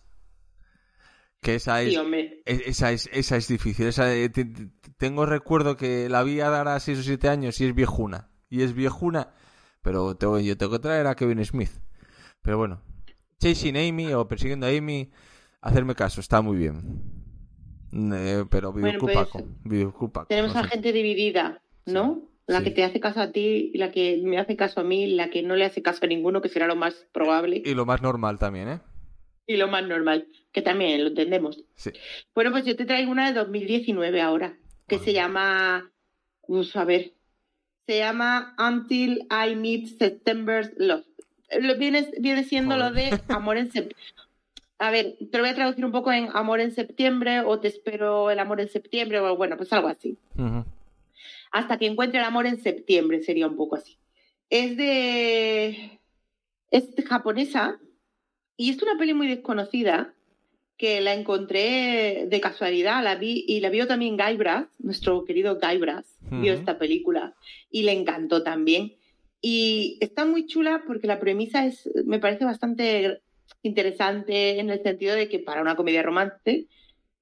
Que esa es, Sí, es- esa es, esa es difícil. Esa, te- te- tengo recuerdo que la vi a dar a 6 o 7 años y es viejuna. Y es viejuna, pero tengo, yo tengo que traer a Kevin Smith. Pero bueno, Chasing Amy o Persiguiendo a Amy, hacerme caso, está muy bien. Eh, pero Bueno, Videoclub pues, Tenemos no a sé. gente dividida, ¿no? La sí. que te hace caso a ti, la que me hace caso a mí, la que no le hace caso a ninguno, que será lo más probable Y lo más normal también, ¿eh? y lo más normal, que también lo entendemos. Sí. Bueno, pues yo te traigo una de 2019 ahora, que se llama, uf, a ver, se llama Until I Meet September's Love. Lo- Viene, viene siendo lo de. Amor en Septiembre. A ver, te lo voy a traducir un poco en Amor en Septiembre o Te espero el amor en septiembre o bueno, pues algo así. Ujú. Hasta que encuentre el amor en septiembre sería un poco así. Es de... Es de japonesa y es una peli muy desconocida que la encontré de casualidad, la vi y la vio también Guy Brass, nuestro querido Guy Brass, vio Ujú. esta película y le encantó también. Y está muy chula porque la premisa es, me parece bastante interesante en el sentido de que para una comedia romance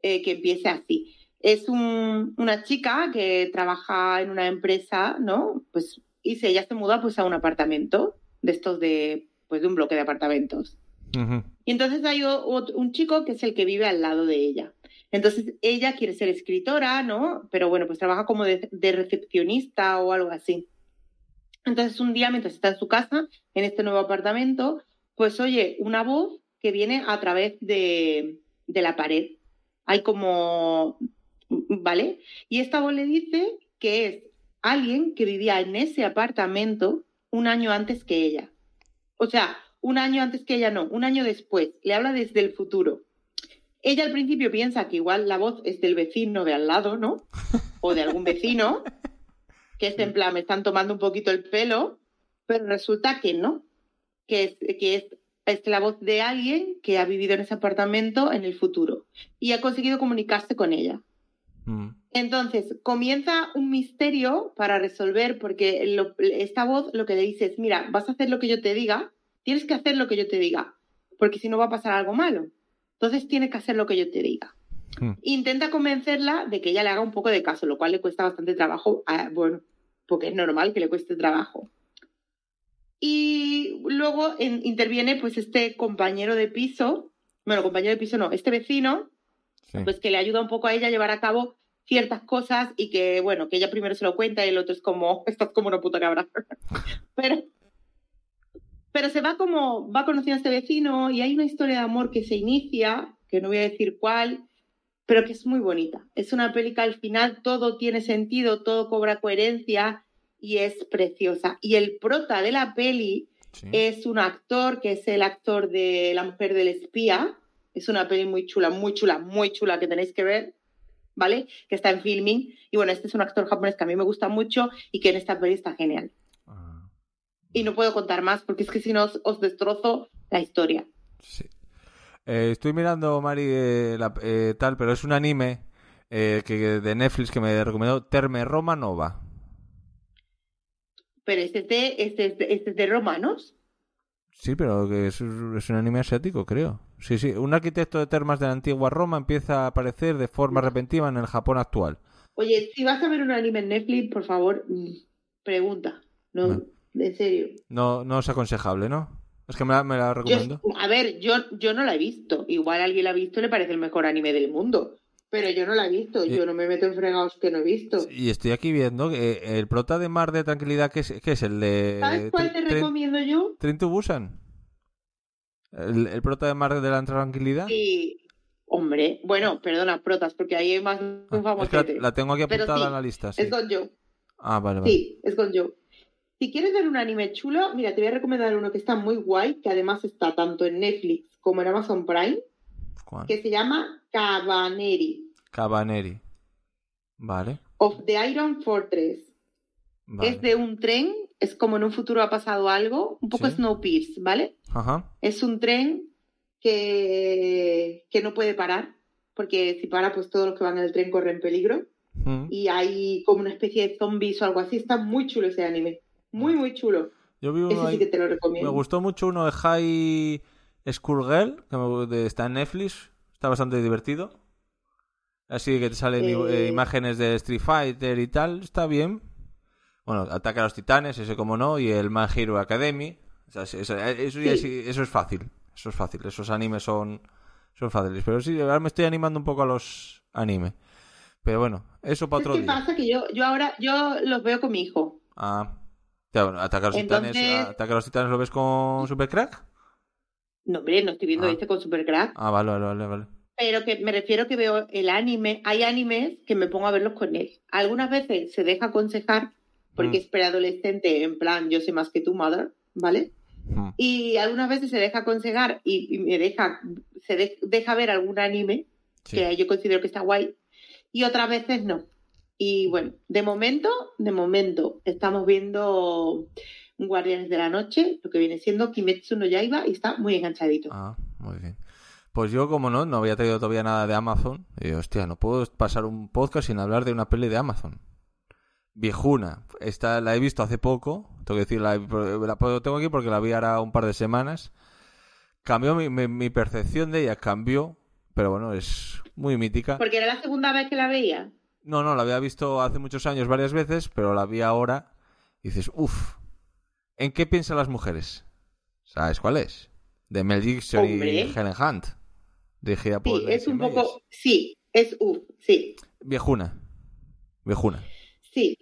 eh, que empiece así. Es un- una chica que trabaja en una empresa, ¿no? Pues y se, ella se muda pues a un apartamento de estos de pues de un bloque de apartamentos. Y entonces hay un chico que es el que vive al lado de ella. Entonces ella quiere ser escritora, ¿no? Pero bueno, pues trabaja como de, de recepcionista o algo así. Entonces un día, mientras está en su casa, en este nuevo apartamento, pues oye una voz que viene a través de, de la pared. Hay como, ¿vale? Y esta voz le dice que es alguien que vivía en ese apartamento un año antes que ella. O sea, un año antes que ella no, un año después. Le habla desde el futuro. Ella al principio piensa que igual la voz es del vecino de al lado, ¿no? O de algún vecino, que es en plan, me están tomando un poquito el pelo, pero resulta que no, que es, que es, es la voz de alguien que ha vivido en ese apartamento en el futuro y ha conseguido comunicarse con ella. Mm. Entonces, comienza un misterio para resolver, porque lo- esta voz lo que le dice es, mira, vas a hacer lo que yo te diga, tienes que hacer lo que yo te diga, porque si no va a pasar algo malo. Entonces tienes que hacer lo que yo te diga. Mm. Intenta convencerla de que ella le haga un poco de caso, lo cual le cuesta bastante trabajo, ah, bueno, porque es normal que le cueste trabajo. Y luego en- interviene pues este compañero de piso, bueno, compañero de piso no, este vecino, Sí. pues que le ayuda un poco a ella a llevar a cabo ciertas cosas y que, bueno, que ella primero se lo cuenta y el otro es como, estás como una puta cabra. *laughs* pero, pero se va como, va conociendo a este vecino y hay una historia de amor que se inicia, que no voy a decir cuál, pero que es muy bonita. Es una peli que al final todo tiene sentido, todo cobra coherencia y es preciosa. Y el prota de la peli Sí. es un actor que es el actor de La mujer del espía. Es una peli muy chula, muy chula, muy chula que tenéis que ver, ¿vale? Que está en filming. Y bueno, este es un actor japonés que a mí me gusta mucho y que en esta peli está genial. Ah, Y no puedo contar más porque es que si no os, os destrozo la historia. sí. Eh, estoy mirando, Mari, eh, la- eh, tal, pero es un anime eh, que, de Netflix que me recomendó Terme Roma Nova. Pero este es de, este es de, este es de romanos. Sí, pero que es, es un anime asiático, creo. Sí, sí. Un arquitecto de termas de la antigua Roma empieza a aparecer de forma repentina en el Japón actual. Oye, si vas a ver un anime en Netflix, por favor, mm, pregunta. No, No. en serio. No, no es aconsejable, ¿no? Es que me la, me la Yo- recomiendo. a ver, yo, yo no la he visto. Igual alguien la ha visto y le parece el mejor anime del mundo. Pero yo no la he visto. Y- Yo no me meto en fregados que no he visto. Y estoy aquí viendo que el prota de Mar de Tranquilidad, que es, que es el de... ¿Sabes cuál te recomiendo yo? Tren Busan. El, el prota de Mar de la Tranquilidad. Sí. Hombre, bueno, perdona, protas, porque ahí hay más un Ah, es que famosete. la, la tengo aquí apuntada sí, en la lista. Sí. Es con yo. Ah, vale, vale. Sí, es con yo. Si quieres ver un anime chulo, mira, te voy a recomendar uno que está muy guay, que además está tanto en Netflix como en Amazon Prime, ¿Cuál? que se llama Cabaneri Cabaneri. Vale, of the Iron Fortress. vale. Es de un tren, es como en un futuro ha pasado algo, un poco Sí. Snowpiercer, ¿vale? Ajá. Es un tren que, que no puede parar porque si para, pues todos los que van en el tren corren peligro. Mm. Y hay como una especie de zombies o algo así. Está muy chulo ese anime. Muy, muy chulo. Yo vi uno Ese sí que te lo Me recomiendo. gustó mucho uno de High School Girl, que me- está en Netflix. Está bastante divertido. Así que te salen Eh. eh, imágenes de Street Fighter y tal. Está bien. Bueno, Ataque a los Titanes, ese como no. Y el My Hero Academy. O sea, sí, eso, eso Sí. sí- eso es fácil. Eso es fácil. Esos animes son, son fáciles. Pero sí, ahora me estoy animando un poco a los animes. Pero bueno, eso para ¿Sabes otro qué día. pasa? Que yo, yo ahora yo los veo con mi hijo. Ah. Ya, bueno, Ataque a los Titanes. Ataque a los Titanes lo ves con Supercrack. No, hombre, no estoy viendo Ah. este con Supercrack. Ah, vale, vale, vale. vale. Pero que me refiero que veo el anime. Hay animes que me pongo a verlos con él. Algunas veces se deja aconsejar porque Mm. es preadolescente, en plan, yo sé más que tu mother, ¿vale? Mm. Y algunas veces se deja aconsejar y, y me deja, se de- deja ver algún anime Sí. que yo considero que está guay y otras veces no. Y bueno, de momento, de momento, estamos viendo Guardianes de la Noche, lo que viene siendo Kimetsu no Yaiba y está muy enganchadito. Ah, muy bien. Pues yo, como no, no había traído todavía nada de Amazon. Y hostia, no puedo pasar un podcast sin hablar de una peli de Amazon. Viejuna. Esta la he visto hace poco. Tengo que decir, la, la tengo aquí porque la vi ahora un par de semanas. Cambió mi, mi, mi percepción de ella, cambió. Pero bueno, es muy mítica. Porque era la segunda vez que la veía. No, no, la había visto hace muchos años varias veces, pero la vi ahora y dices, uff, ¿en qué piensan las mujeres? ¿Sabes cuál es? De Mel Gibson Hombre. y Helen Hunt. Dirigida por Sí, es un poco. Sí, es uff, sí, Viejuna. Viejuna. sí.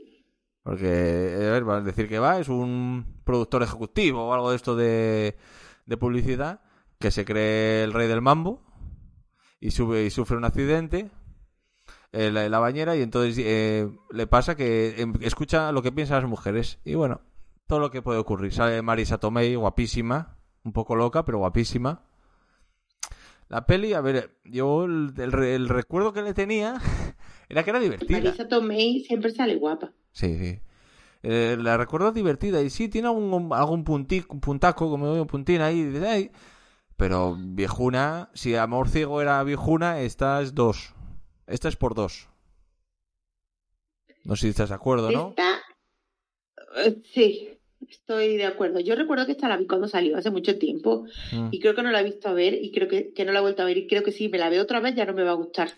Porque, ver, va a decir que va, es un productor ejecutivo o algo de esto de, de publicidad que se cree el rey del mambo y, sube, y sufre un accidente en la, bañera y entonces eh, le pasa que em, escucha lo que piensan las mujeres y bueno, todo lo que puede ocurrir. Sale Marisa Tomei, guapísima, un poco loca, pero guapísima. La peli, a ver, yo el, el el recuerdo que le tenía *laughs* era que era divertida. Marisa Tomei siempre sale guapa. Sí, sí. Eh, la recuerdo divertida y sí, tiene algún, algún punti- un puntaco, como un puntín ahí. y dices, "Ay". Pero viejuna, si Amor Ciego era viejuna, esta es dos. Esta es por dos. No sé si estás de acuerdo, ¿no? Esta. eh, sí, estoy de acuerdo. Yo recuerdo que esta la vi cuando salió hace mucho tiempo Mm. y creo que no la he visto a ver y creo que, que no la he vuelto a ver y creo que si me la veo otra vez ya no me va a gustar.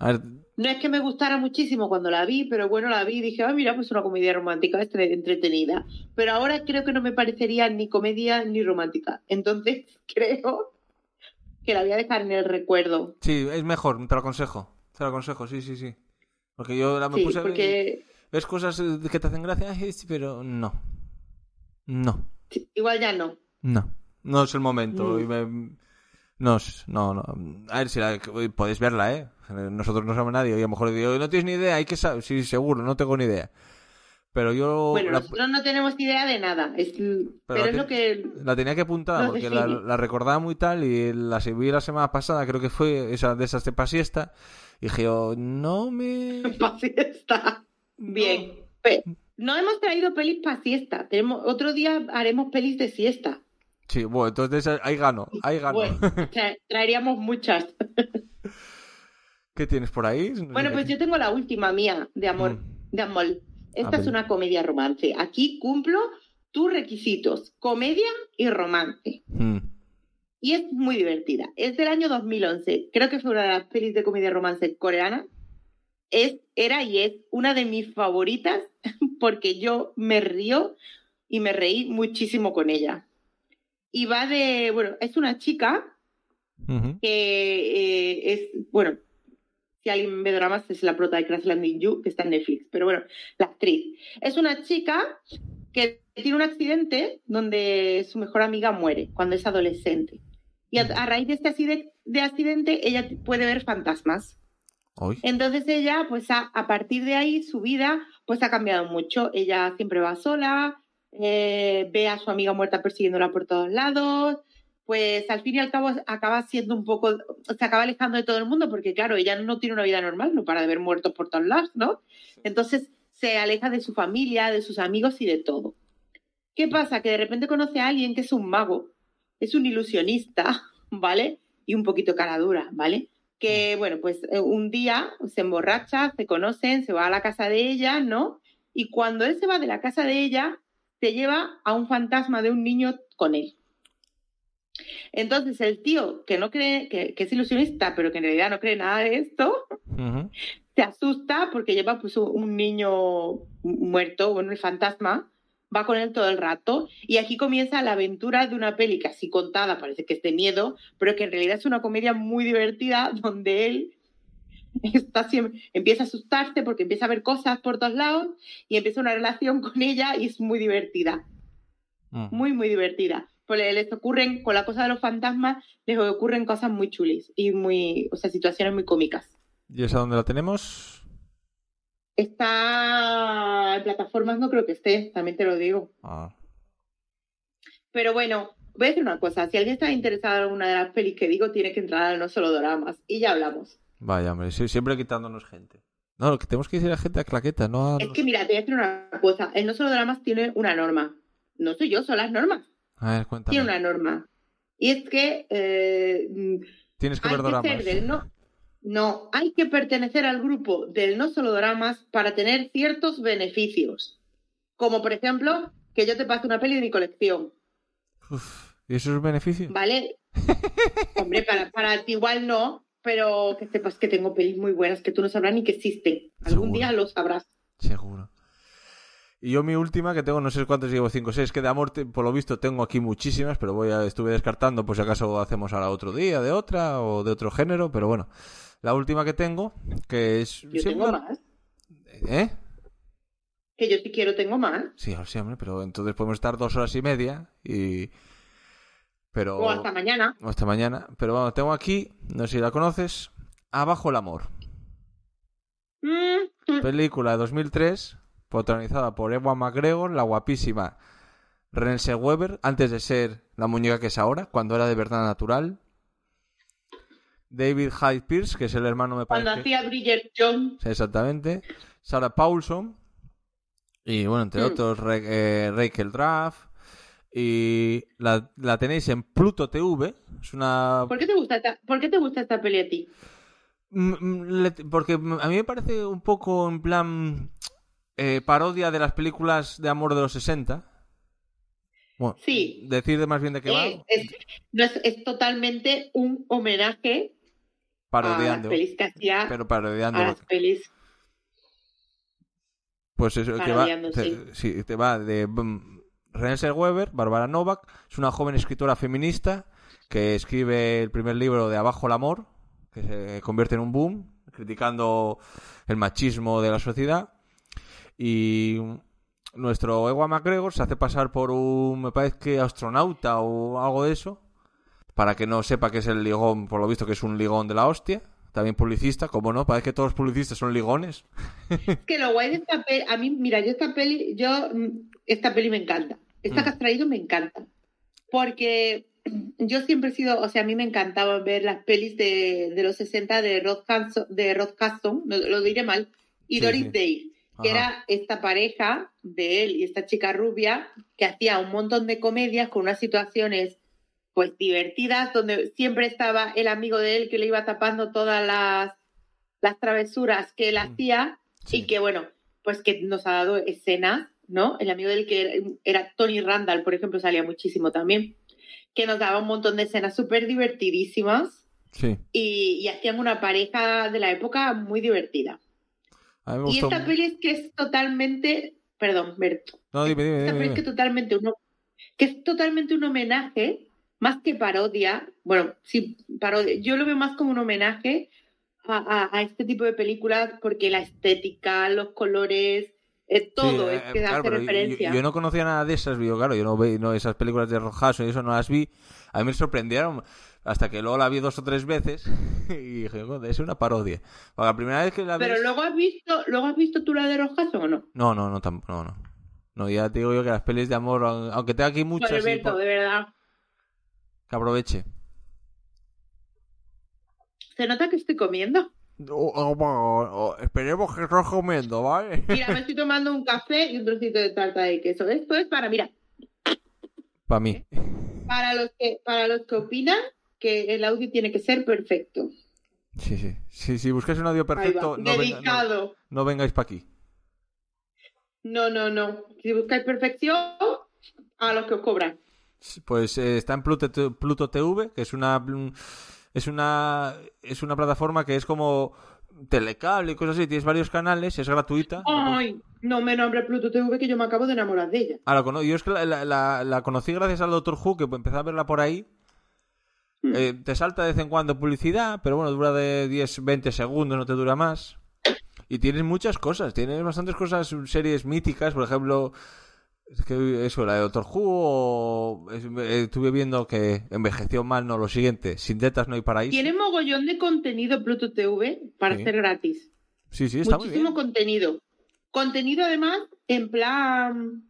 A ver, No es que me gustara muchísimo cuando la vi, pero bueno, la vi y dije, ah, mira, pues una comedia romántica entretenida. Pero ahora creo que no me parecería ni comedia ni romántica. Entonces *laughs* creo que la voy a dejar en el recuerdo. sí, es mejor, te lo aconsejo. Te lo aconsejo, sí, sí, sí. Porque yo la me Sí, puse a ver y porque ves cosas eh, que te hacen gracia, pero no. No. igual ya no. No, no es el momento. Mm. y me- No, no, no. A ver si la... podéis verla, ¿eh? Nosotros no somos nadie. Y a lo mejor digo, no tienes ni idea, hay que saber. Sí, seguro, no tengo ni idea. Pero yo Bueno, la, nosotros no tenemos idea de nada. Es, pero, es lo que... la tenía que apuntar porque la, la recordaba muy tal y la vi la semana pasada, creo que fue esa de esas de pasiesta. Y dije, yo, no me. *laughs* Pa' siesta. Bien. Pe- No hemos traído pelis para siesta. Tenemos, otro día haremos pelis de siesta. Sí, bueno, entonces ahí gano, ahí gano. Bueno, *laughs* tra- traeríamos muchas. ¿Qué tienes por ahí? Bueno, pues yo tengo la última mía de amor. Mm. De amor. Esta A es una comedia romance. Aquí cumplo tus requisitos. Comedia y romance. Mm. Y es muy divertida. Es del año 2011. Creo que fue una de las pelis de comedia romance coreana. Es, era y es una de mis favoritas *laughs* porque yo me río y me reí muchísimo con ella. Y va de, bueno, es una chica que eh, es, bueno, si alguien ve dramas es la prota de Crash Landing You, que está en Netflix, pero bueno, la actriz. Es una chica que tiene un accidente donde su mejor amiga muere cuando es adolescente. Y a, a raíz de este accidente, de accidente, ella puede ver fantasmas. Entonces ella, pues a, a partir de ahí, su vida, pues ha cambiado mucho. Ella siempre va sola, eh, ve a su amiga muerta persiguiéndola por todos lados, pues al fin y al cabo acaba siendo un poco, se acaba alejando de todo el mundo, porque claro, ella no tiene una vida normal, no para de ver muertos por todos lados, ¿no? Entonces se aleja de su familia, de sus amigos y de todo. ¿Qué pasa? Que de repente conoce a alguien que es un mago, es un ilusionista, *laughs* ¿vale? Y un poquito cara dura, ¿vale? que, bueno, pues eh, un día se emborracha, se conocen, se va a la casa de ella, ¿no? Y cuando él se va de la casa de ella, se lleva a un fantasma de un niño con él. Entonces el tío, que no cree, que, que es ilusionista, pero que en realidad no cree nada de esto, se asusta porque lleva pues un- un niño muerto, bueno, el fantasma, va con él todo el rato y aquí comienza la aventura de una peli que así contada parece que es de miedo, pero que en realidad es una comedia muy divertida *laughs* donde él está siempre, empieza a asustarse porque empieza a ver cosas por todos lados y empieza una relación con ella y es muy divertida, muy, muy divertida. Pues le- les ocurren, con la cosa de los fantasmas, les ocurren cosas muy chulis y muy, o sea, situaciones muy cómicas. ¿Y esa dónde la tenemos? Está en plataformas, no creo que esté, también te lo digo. Ah. Pero bueno, voy a decir una cosa. Si alguien está interesado en alguna de las pelis que digo, tiene que entrar al No Solo Doramas. Y ya hablamos. Vaya, hombre, siempre quitándonos gente. No, lo que tenemos que decir a la gente a claqueta, no a... Es que mira, te voy a decir una cosa. El No Solo Doramas tiene una norma. No soy yo, son las normas. A ver, cuéntame. Tiene una norma. Y es que eh, Tienes que ver ser del no... No, hay que pertenecer al grupo del No Solo Doramas para tener ciertos beneficios. Como por ejemplo, que yo te pase una peli de mi colección. Uf, ¿Y eso es un beneficio? ¿Vale? *laughs* Hombre, para, para ti igual no, pero que sepas que tengo pelis muy buenas que tú no sabrás ni que existen. Algún Seguro. día lo sabrás. Seguro. Y yo mi última, que tengo, no sé cuántos llevo, 5 o 6, que de amor, por lo visto, tengo aquí muchísimas, pero voy a, estuve descartando, por si acaso hacemos ahora otro día de otra o de otro género, pero bueno. La última que tengo, que es... Yo tengo más. ¿Eh? Que yo si quiero tengo más. Sí, sí, hombre, pero entonces podemos estar dos horas y media y... Pero... O hasta mañana. o hasta mañana. Pero bueno, tengo aquí, no sé si la conoces, Abajo el amor. Mm, Película de 2003, protagonizada por Ewan McGregor, la guapísima Renée Weber, antes de ser la muñeca que es ahora, cuando era de verdad natural. David Hyde Pierce, que es el hermano, me Cuando parece. hacía Bridget Jones. Exactamente. Sarah Paulson. Y bueno, entre Mm. otros, eh, Rachel Draft. Y la, la tenéis en Pluto TV. Es una. ¿Por qué te gusta esta, ¿por qué te gusta esta peli a ti? Mm, mm, Porque a mí me parece un poco en plan. eh, parodia de las películas de amor de los 60. Bueno, Sí. decir de más bien de qué va. Eh, es, no es, es totalmente un homenaje a las Parodiando. pelis que hacía Pero parodiando. a las pelis. Pues eso, que va, Parodiando, te, sí. sí, te va de mm, Renée Weber, Bárbara Novak, es una joven escritora feminista que escribe el primer libro de Abajo el amor, que se convierte en un boom, criticando el machismo de la sociedad. Y nuestro Ewan McGregor se hace pasar por un, me parece que astronauta o algo de eso, para que no sepa que es el ligón, por lo visto que es un ligón de la hostia. También publicista, como no, parece que todos los publicistas son ligones. Es que lo guay de esta peli, a mí, mira, yo esta peli, yo, mm, esta peli me encanta. Esta Mm. que has traído me encanta. Porque *clears throat* yo siempre he sido, o sea, a mí me encantaba ver las pelis de, de los 60 de Rod Hudson, de Rod no, lo diré mal, y Sí, Doris sí. Day, que Ajá. era esta pareja de él y esta chica rubia que hacía un montón de comedias con unas situaciones pues divertidas, donde siempre estaba el amigo de él que le iba tapando todas las, las travesuras que él Mm. hacía Sí. y que bueno, pues que nos ha dado escenas, ¿no? El amigo del que era, Tony Randall, por ejemplo, salía muchísimo también, que nos daba un montón de escenas súper divertidísimas Sí. y, y hacían una pareja de la época muy divertida. A mí me Y gustó. esta peli es que es totalmente, perdón, Berto, No, dime, dime, esta dime. peli es que totalmente uno, que es totalmente un homenaje, más que parodia, bueno, sí, parodia, yo lo veo más como un homenaje a, a- a este tipo de películas porque la estética, los colores, eh, todo Sí, es eh, que claro, hace yo- referencia. Yo, no conocía nada de esas, yo, claro, yo no veía no, esas películas de Rojaso y eso no las vi. A mí me sorprendieron hasta que luego la vi dos o tres veces *laughs* y dije, "Joder, es una parodia. Porque la primera vez que la vi... Pero luego has visto, luego has visto tú la de Rojas o no? No, no, no, tampoco, no, no. No, ya te digo yo que las pelis de amor, aun- aunque tenga aquí muchas, Pues y Berto, por- de verdad. que aproveche. Se nota que estoy comiendo. Oh, oh, oh, oh, esperemos que estás comiendo, ¿vale? Mira, me estoy tomando un café y un trocito de tarta de queso. Esto es para, mira, Para mí. para los que, para los que opinan que el audio tiene que ser perfecto. Sí, sí. Sí, si buscáis un audio perfecto, no, venga- no- no vengáis para aquí. No, no, no. Si buscáis perfección, a los que os cobran. Pues eh, está en Pluto, Pluto TV, que es una es una es una plataforma que es como telecable y cosas así, tienes varios canales, es gratuita. Ay, no me nombre Pluto TV que yo me acabo de enamorar de ella. Ah, la yo es que la, la- la- la conocí gracias al Doctor Who, que empecé a verla por ahí. Hmm. Eh, te salta de vez en cuando publicidad, pero bueno, dura de 10, 20 segundos, no te dura más. Y tienes muchas cosas, tienes bastantes cosas, series míticas, por ejemplo, es que eso, la de Doctor Who, o eh, estuve viendo que envejeció mal, no, lo siguiente, sin tetas no hay paraíso. Tiene mogollón de contenido Pluto TV para Sí. ser gratis. Sí, sí, está muy Muchísimo bien. contenido. Contenido además en plan...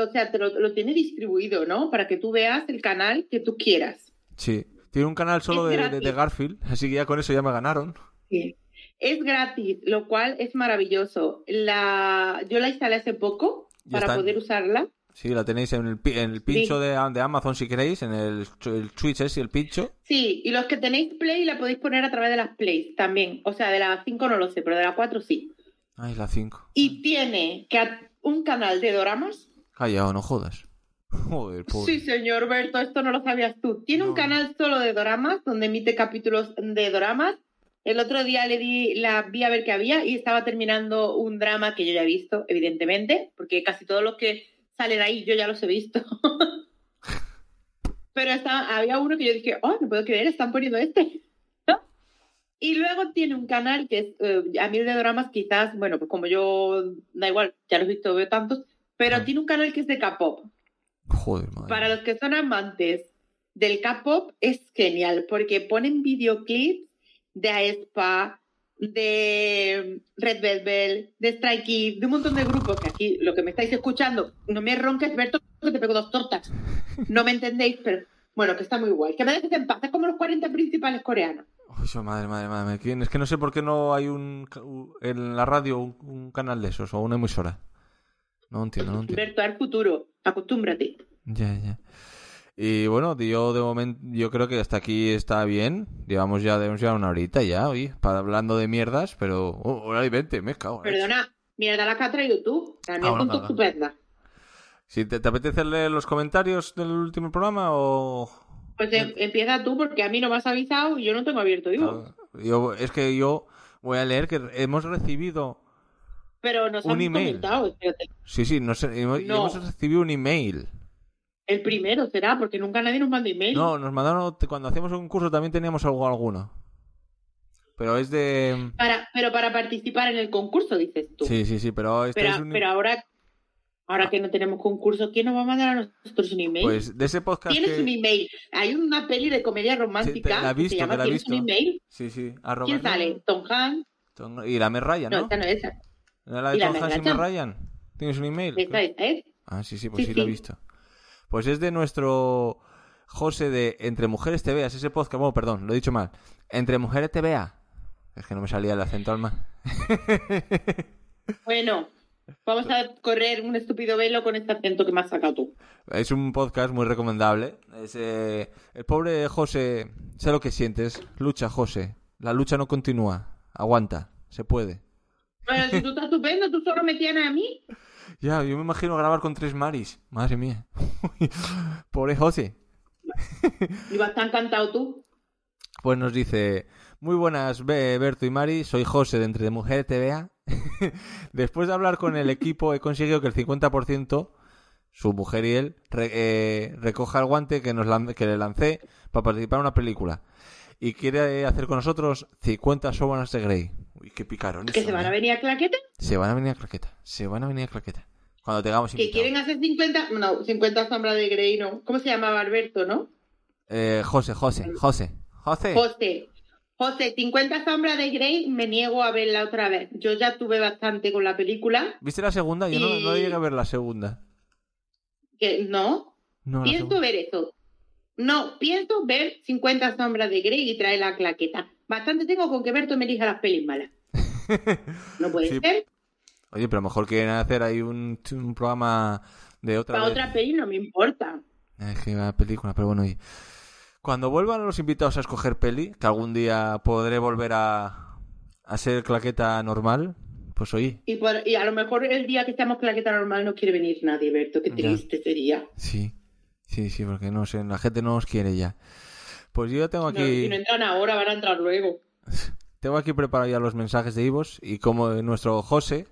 O sea, te lo, lo tiene distribuido, ¿no? Para que tú veas el canal que tú quieras. Sí, tiene un canal solo de, de- gratis. de Garfield, *laughs* así que ya con eso ya me ganaron. Sí. Es gratis, lo cual es maravilloso. La... Yo la instalé hace poco para poder usarla. Sí, la tenéis en el, en el pincho de, de Amazon si queréis, en el, el Twitch es y el pincho. Sí, y los que tenéis Play la podéis poner a través de las Plays también. O sea, de la 5 no lo sé, pero de la 4 sí. Ay, la 5. Y tiene que un canal de doramas. Callao, no jodas. *laughs* Joder, pobre. Sí, señor Berto, esto no lo sabías tú. Tiene un canal solo de doramas, donde emite capítulos de doramas. El otro día le di la vi a ver qué había y estaba terminando un drama que yo ya he visto, evidentemente, porque casi todos los que salen ahí yo ya los he visto. *laughs* Pero estaba, había uno que yo dije, oh, no puedo creer, están poniendo este. ¿No? *laughs* Y luego tiene un canal que es, eh, a mí de dramas quizás, bueno, pues como yo, da igual, ya los he visto, veo tantos, pero Ah. tiene un canal que es de K-pop. Joder, madre. Para los que son amantes del K-pop es genial porque ponen videoclips de aespa, de Red Velvet, de Strike Kids, de un montón de grupos que aquí lo que me estáis escuchando, no me ronques, Berto, que te pego dos tortas. No me entendéis, pero bueno, que está muy guay. Que me dejes en paz, es como los 40 principales coreanos. Uy, madre, madre, madre. ¿quién? Es que no sé por qué no hay un en la radio un, un canal de esos o una emisora. No entiendo, no entiendo. Berto, al futuro, acostúmbrate. Ya, ya. Y bueno, yo de momento, yo creo que hasta aquí está bien. Llevamos ya, debemos llevar una horita ya, hoy, para hablando de mierdas, pero oh, hora y veinte, me cago. en. Perdona, mierda la que ha traído tú. Mía Ah, bueno, con tu estupenda. Si te, te apetece leer los comentarios del último programa o... Pues em- empieza tú porque a mí no me has avisado y yo no tengo abierto Ivo. Claro, yo, es que yo voy a leer que hemos recibido... Pero nos Un han email. comentado. Sí, sí, nos, hemos, No. hemos recibido un email. El primero será, porque nunca nadie nos manda email. No, nos mandaron, cuando hacíamos un curso también teníamos algo alguno. Pero es de... Para, pero para participar en el concurso, dices tú. Sí, sí, sí, pero este pero, es un... pero ahora, ahora que no tenemos concurso, ¿quién nos va a mandar a nosotros un email? Pues de ese podcast Tienes que... un email. Hay una peli de comedia Sí, romántica la he que visto, se llama te la he ¿Tienes un visto. email? Sí, sí. arroba- ¿Quién sale? Tom Hanks. Y la Mer Ryan, No, ¿no? esta no es esa. ¿No la de ¿Y la Tom Hanks y Mer Ryan? ¿Tienes un email? Esta, esta es. Ah, sí, sí, pues sí, Sí, lo he sí. visto. Pues es de nuestro José de Entre Mujeres te veas, ese podcast, bueno, perdón, lo he dicho mal. Entre Mujeres te vea. Es que no me salía el acento alma. *laughs* Bueno, vamos a correr un estúpido velo con este acento que me has sacado tú. Es un podcast muy recomendable. Es, eh, el pobre José, sé lo que sientes. Lucha, José. La lucha no continúa. Aguanta. Se puede. Bueno, si tú estás estupendo, tú solo me tienes a mí. Ya, yo me imagino grabar con tres maris. Madre mía. *laughs* pobre José. *laughs* Y vas tan encantado tú. Pues nos dice, muy buenas Be- Berto y Mari, soy José de Entre Mujeres TVA. *laughs* Después de hablar con el equipo he conseguido que el 50%, su mujer y él, re- eh, recoja el guante que, nos que le lancé para participar en una película. Y quiere hacer con nosotros 50 sombras de Grey. Uy, qué picarones. Que son, se van a ¿eh? venir a claqueta. Se van a venir a claqueta. Se van a venir a claqueta. Cuando tengamos Que invitados. quieren hacer 50. No, 50 sombras de Grey, no. ¿Cómo se llamaba Alberto, no? Eh, José, José, José. José. José. José, 50 sombras de Grey, me niego a verla otra vez. Yo ya tuve bastante con la película. ¿Viste la segunda? Yo no, Y- no llegué a ver la segunda. Que no, No, pienso ver eso. No, pienso ver 50 sombras de Grey y traer la claqueta. Bastante tengo con que Berto me elija las pelis malas. *laughs* No puede Sí. ser. Oye, pero a lo mejor quieren hacer ahí un, un programa de otra Para vez. otra peli no me importa. Es que la película, pero bueno, oye. Cuando vuelvan los invitados a escoger peli, que algún día podré volver a, a ser claqueta normal, pues oí. Y, por- y a lo mejor el día que estamos claqueta normal no quiere venir nadie, Berto. Qué Ya. triste sería. Sí, sí, sí, porque no sé, la gente no nos quiere ya. Pues yo ya tengo No, aquí, si no entran ahora, van a entrar luego. *laughs* tengo aquí preparado ya los mensajes de Ivos y como nuestro José,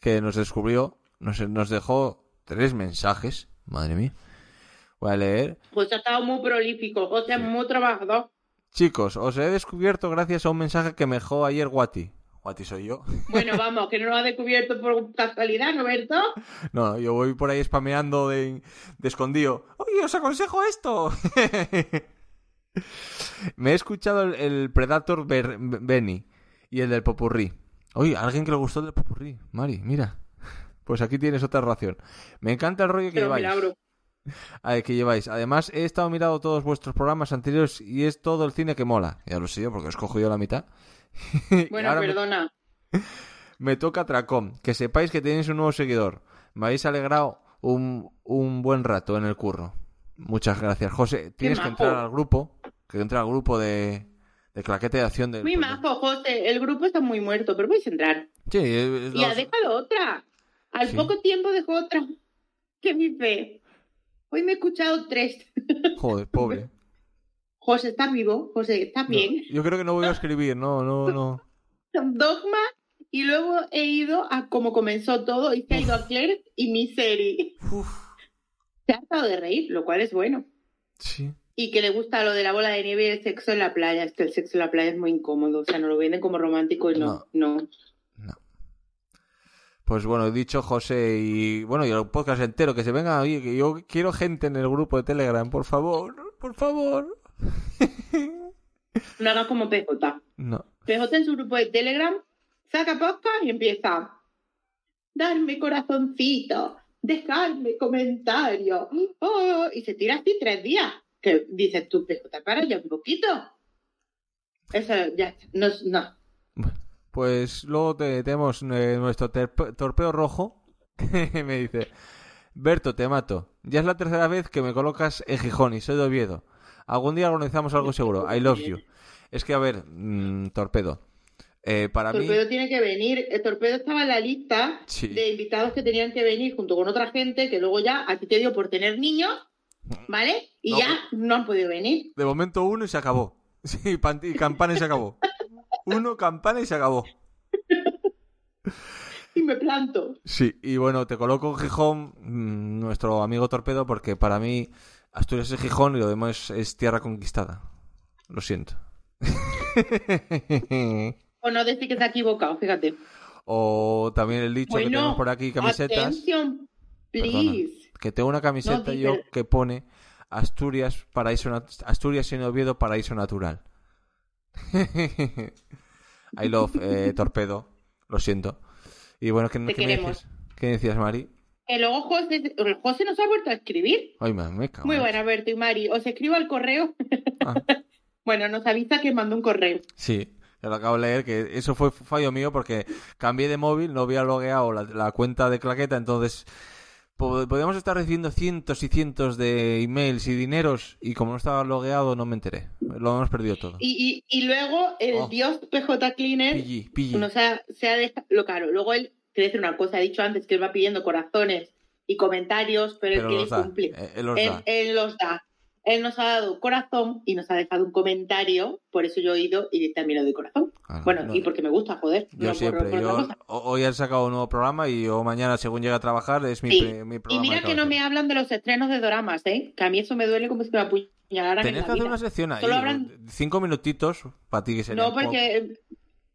que nos descubrió, nos, nos dejó tres mensajes, madre mía. Voy a leer. José ha estado muy prolífico, José es muy trabajador. Chicos, os he descubierto gracias a un mensaje que me dejó ayer Guati. Guati soy yo. Bueno, *laughs* vamos, que no lo ha descubierto por casualidad, ¿no, Berto? No, yo voy por ahí spameando de, de escondido. Oye, os aconsejo esto. *laughs* *laughs* Me he escuchado el, el Predator Ber- Benny y el del Popurrí. Oye, alguien que le gustó el del Popurrí. Mari, mira. Pues aquí tienes otra ración. Me encanta el rollo que Pero lleváis. milagro. Ay, que lleváis. Además, he estado mirando todos vuestros programas anteriores y es todo el cine que mola. Ya lo sé yo, porque os cojo yo la mitad. *laughs* Bueno, ahora me- perdona. *laughs* me toca Tracom. Que sepáis que tenéis un nuevo seguidor. Me habéis alegrado un, un buen rato en el curro. Muchas gracias, José. Tienes que entrar al grupo. Que entrar al grupo de, de claquete de acción del. Muy majo, José. El grupo está muy muerto, pero a entrar. Sí, es- Y ha dejado otra. Al Sí. poco tiempo dejó otra. ¡Qué mi fe! Hoy me he escuchado tres. *laughs* Joder, pobre. José, ¿estás vivo? José, ¿estás No, bien? yo creo que no voy a *laughs* escribir, no, no, no. Dogma. Y luego he ido a cómo comenzó todo y se ha ido a Claire y Misery. Uf, Se ha estado de reír, lo cual es bueno. sí. Y que le gusta lo de la bola de nieve y el sexo en la playa. Es que el sexo en la playa es muy incómodo. O sea, nos lo venden como romántico y no. No. No. Pues bueno, he dicho José y bueno, y el podcast entero, que se venga oye, que yo quiero gente en el grupo de Telegram, por favor, por favor. *laughs* No hagas como PJ. No. PJ en su grupo de Telegram saca podcast y empieza. Darme corazoncito, dejarme comentarios. Oh, y se tira así tres días. Que dices tú, PJ, para ya un poquito. Eso ya no. no. Pues luego te- tenemos eh, nuestro terp- torpeo rojo *laughs* que me dice, Berto, te mato. Ya es la tercera vez que me colocas en Gijón y soy de Oviedo. Algún día organizamos algo seguro. I love you. Es que, a ver, mm, torpedo. Eh, para mí... Torpedo tiene que venir. El Torpedo estaba en la lista Sí. de invitados que tenían que venir junto con otra gente que luego ya a ti te dio por tener niños, ¿vale? Y No. ya no han podido venir. De momento uno y se acabó. *laughs* Sí, y campana y se acabó. Uno, campana y se acabó. Y me planto. Sí, y bueno, te coloco en Gijón, mm, nuestro amigo Torpedo, porque para mí Asturias es Gijón y lo demás es tierra conquistada. Lo siento. *laughs* O no decir que se ha equivocado, fíjate. o también el dicho que tenemos por aquí, camisetas. Atención, Perdona, please. Que tengo una camiseta No, yo pero- que pone Asturias, paraíso Asturias en Oviedo, paraíso natural. *laughs* I love eh, Torpedo, lo siento. Y bueno, ¿qué, Te qué me decías? ¿Qué decías, Mari? Que luego José, José nos ha vuelto a escribir. Ay, me, me cago Muy en- buena, Berto y Mari. Os escribo al correo. Ah. *laughs* bueno, nos avisa que mandó un correo. Sí, yo lo acabo de leer, que eso fue fallo mío porque cambié de móvil, no había logueado la, la cuenta de claqueta, entonces po- podíamos estar recibiendo cientos y cientos de emails y dineros y como no estaba logueado no me enteré. Lo hemos perdido todo. Y, y, y luego el Oh. dios PJ Cleaner Pilli, pilli. nos ha, se ha dejado. Lo claro, luego él quiere decir una cosa. Ha dicho antes que él va pidiendo corazones y comentarios, pero, Pero él los quiere cumplir. eh, él él, él los da. Él nos ha dado corazón y nos ha dejado un comentario. Por eso yo he ido y también lo doy corazón. Ah, Bueno, no. y porque me gusta, joder. Yo no siempre, yo hoy he sacado un nuevo programa y yo mañana según llegue a trabajar es mi, Sí. pri- mi Y programa. mira de que no me hablan de los estrenos de doramas, ¿eh? Que a mí eso me duele como si me apuñalaran en Tenés que hacer vida. una sección ahí, Solo habrán- cinco minutitos para ti que sería No, porque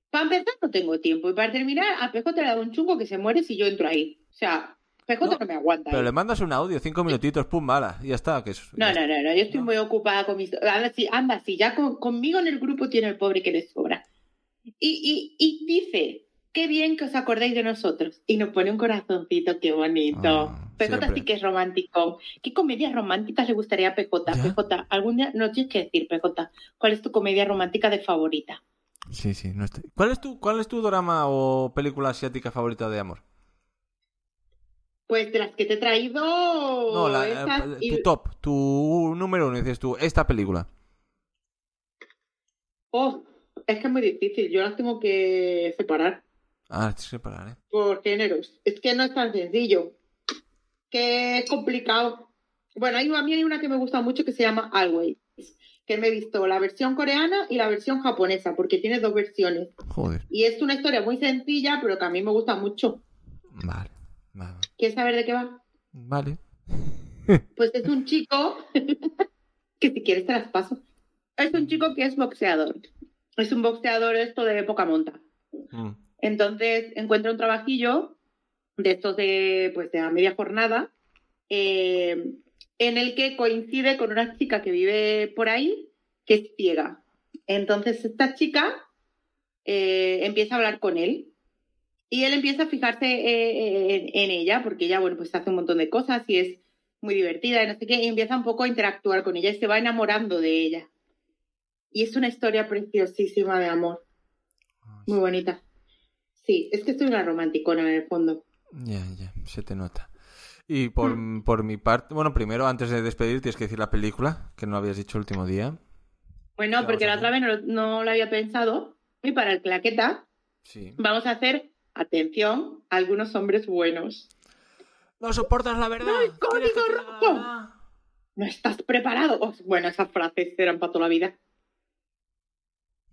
para empezar no tengo tiempo. Y para terminar, a PJ le da un chungo que se muere si yo entro ahí. O sea, PJ no, No, me aguanta. Pero ahí. le mandas un audio, cinco minutitos, pum, mala, ya está. Que es- No, ya no, no, no, yo estoy ¿No? muy ocupada con mis... Anda, si, anda, si ya con- conmigo en el grupo tiene el pobre que le sobra. Y, y, y dice, qué bien que os acordéis de nosotros. Y nos pone un corazoncito, qué bonito. Ah, PJ siempre. sí que es romántico. ¿Qué comedias románticas le gustaría a PJ? Ya. PJ, algún día no tienes que decir, PJ, ¿cuál es tu comedia romántica de favorita? Sí, sí. No está- ¿Cuál, es tu, ¿Cuál es tu drama o película asiática favorita de amor? Pues de las que te he traído. No, la, esas eh, y- tu top, tu número uno, dices tú, esta película. Oh, es que es muy difícil. Yo las tengo que separar Ah, tienes que parar, ¿eh? por géneros. Es que no es tan sencillo. Que es complicado. Bueno, hay, a mí hay una que me gusta mucho que se llama Always. Que me he visto la versión coreana y la versión japonesa, porque tiene dos versiones. Joder. Y es una historia muy sencilla, pero que a mí me gusta mucho. Vale, vale. ¿Quieres saber de qué va? Vale. *laughs* Pues es un chico *laughs* que si quieres te las paso. Es un chico que es boxeador. Es un boxeador esto de poca monta. Mm. Entonces encuentra un trabajillo de estos de pues de a media jornada eh, en el que coincide con una chica que vive por ahí que es ciega. Entonces esta chica eh, empieza a hablar con él y él empieza a fijarse eh, en, en ella porque ella bueno pues hace un montón de cosas y es muy divertida y no sé qué y empieza un poco a interactuar con ella y se va enamorando de ella. Y es una historia preciosísima de amor, muy bonita. Sí, es que estoy una romanticona en el fondo. Ya, ya, se te nota. Y por, por mi parte, bueno, primero, antes de despedir, tienes que decir la película, que no habías dicho el último día. Bueno, ¿Qué porque la otra vez no, no lo había pensado. Y para el claqueta Sí. vamos a hacer, atención, algunos hombres buenos. No soportas la verdad. ¡No, el ¿Quieres que código te diga la rojo! ¿No estás preparado? Oh, bueno, esas frases eran para toda la vida.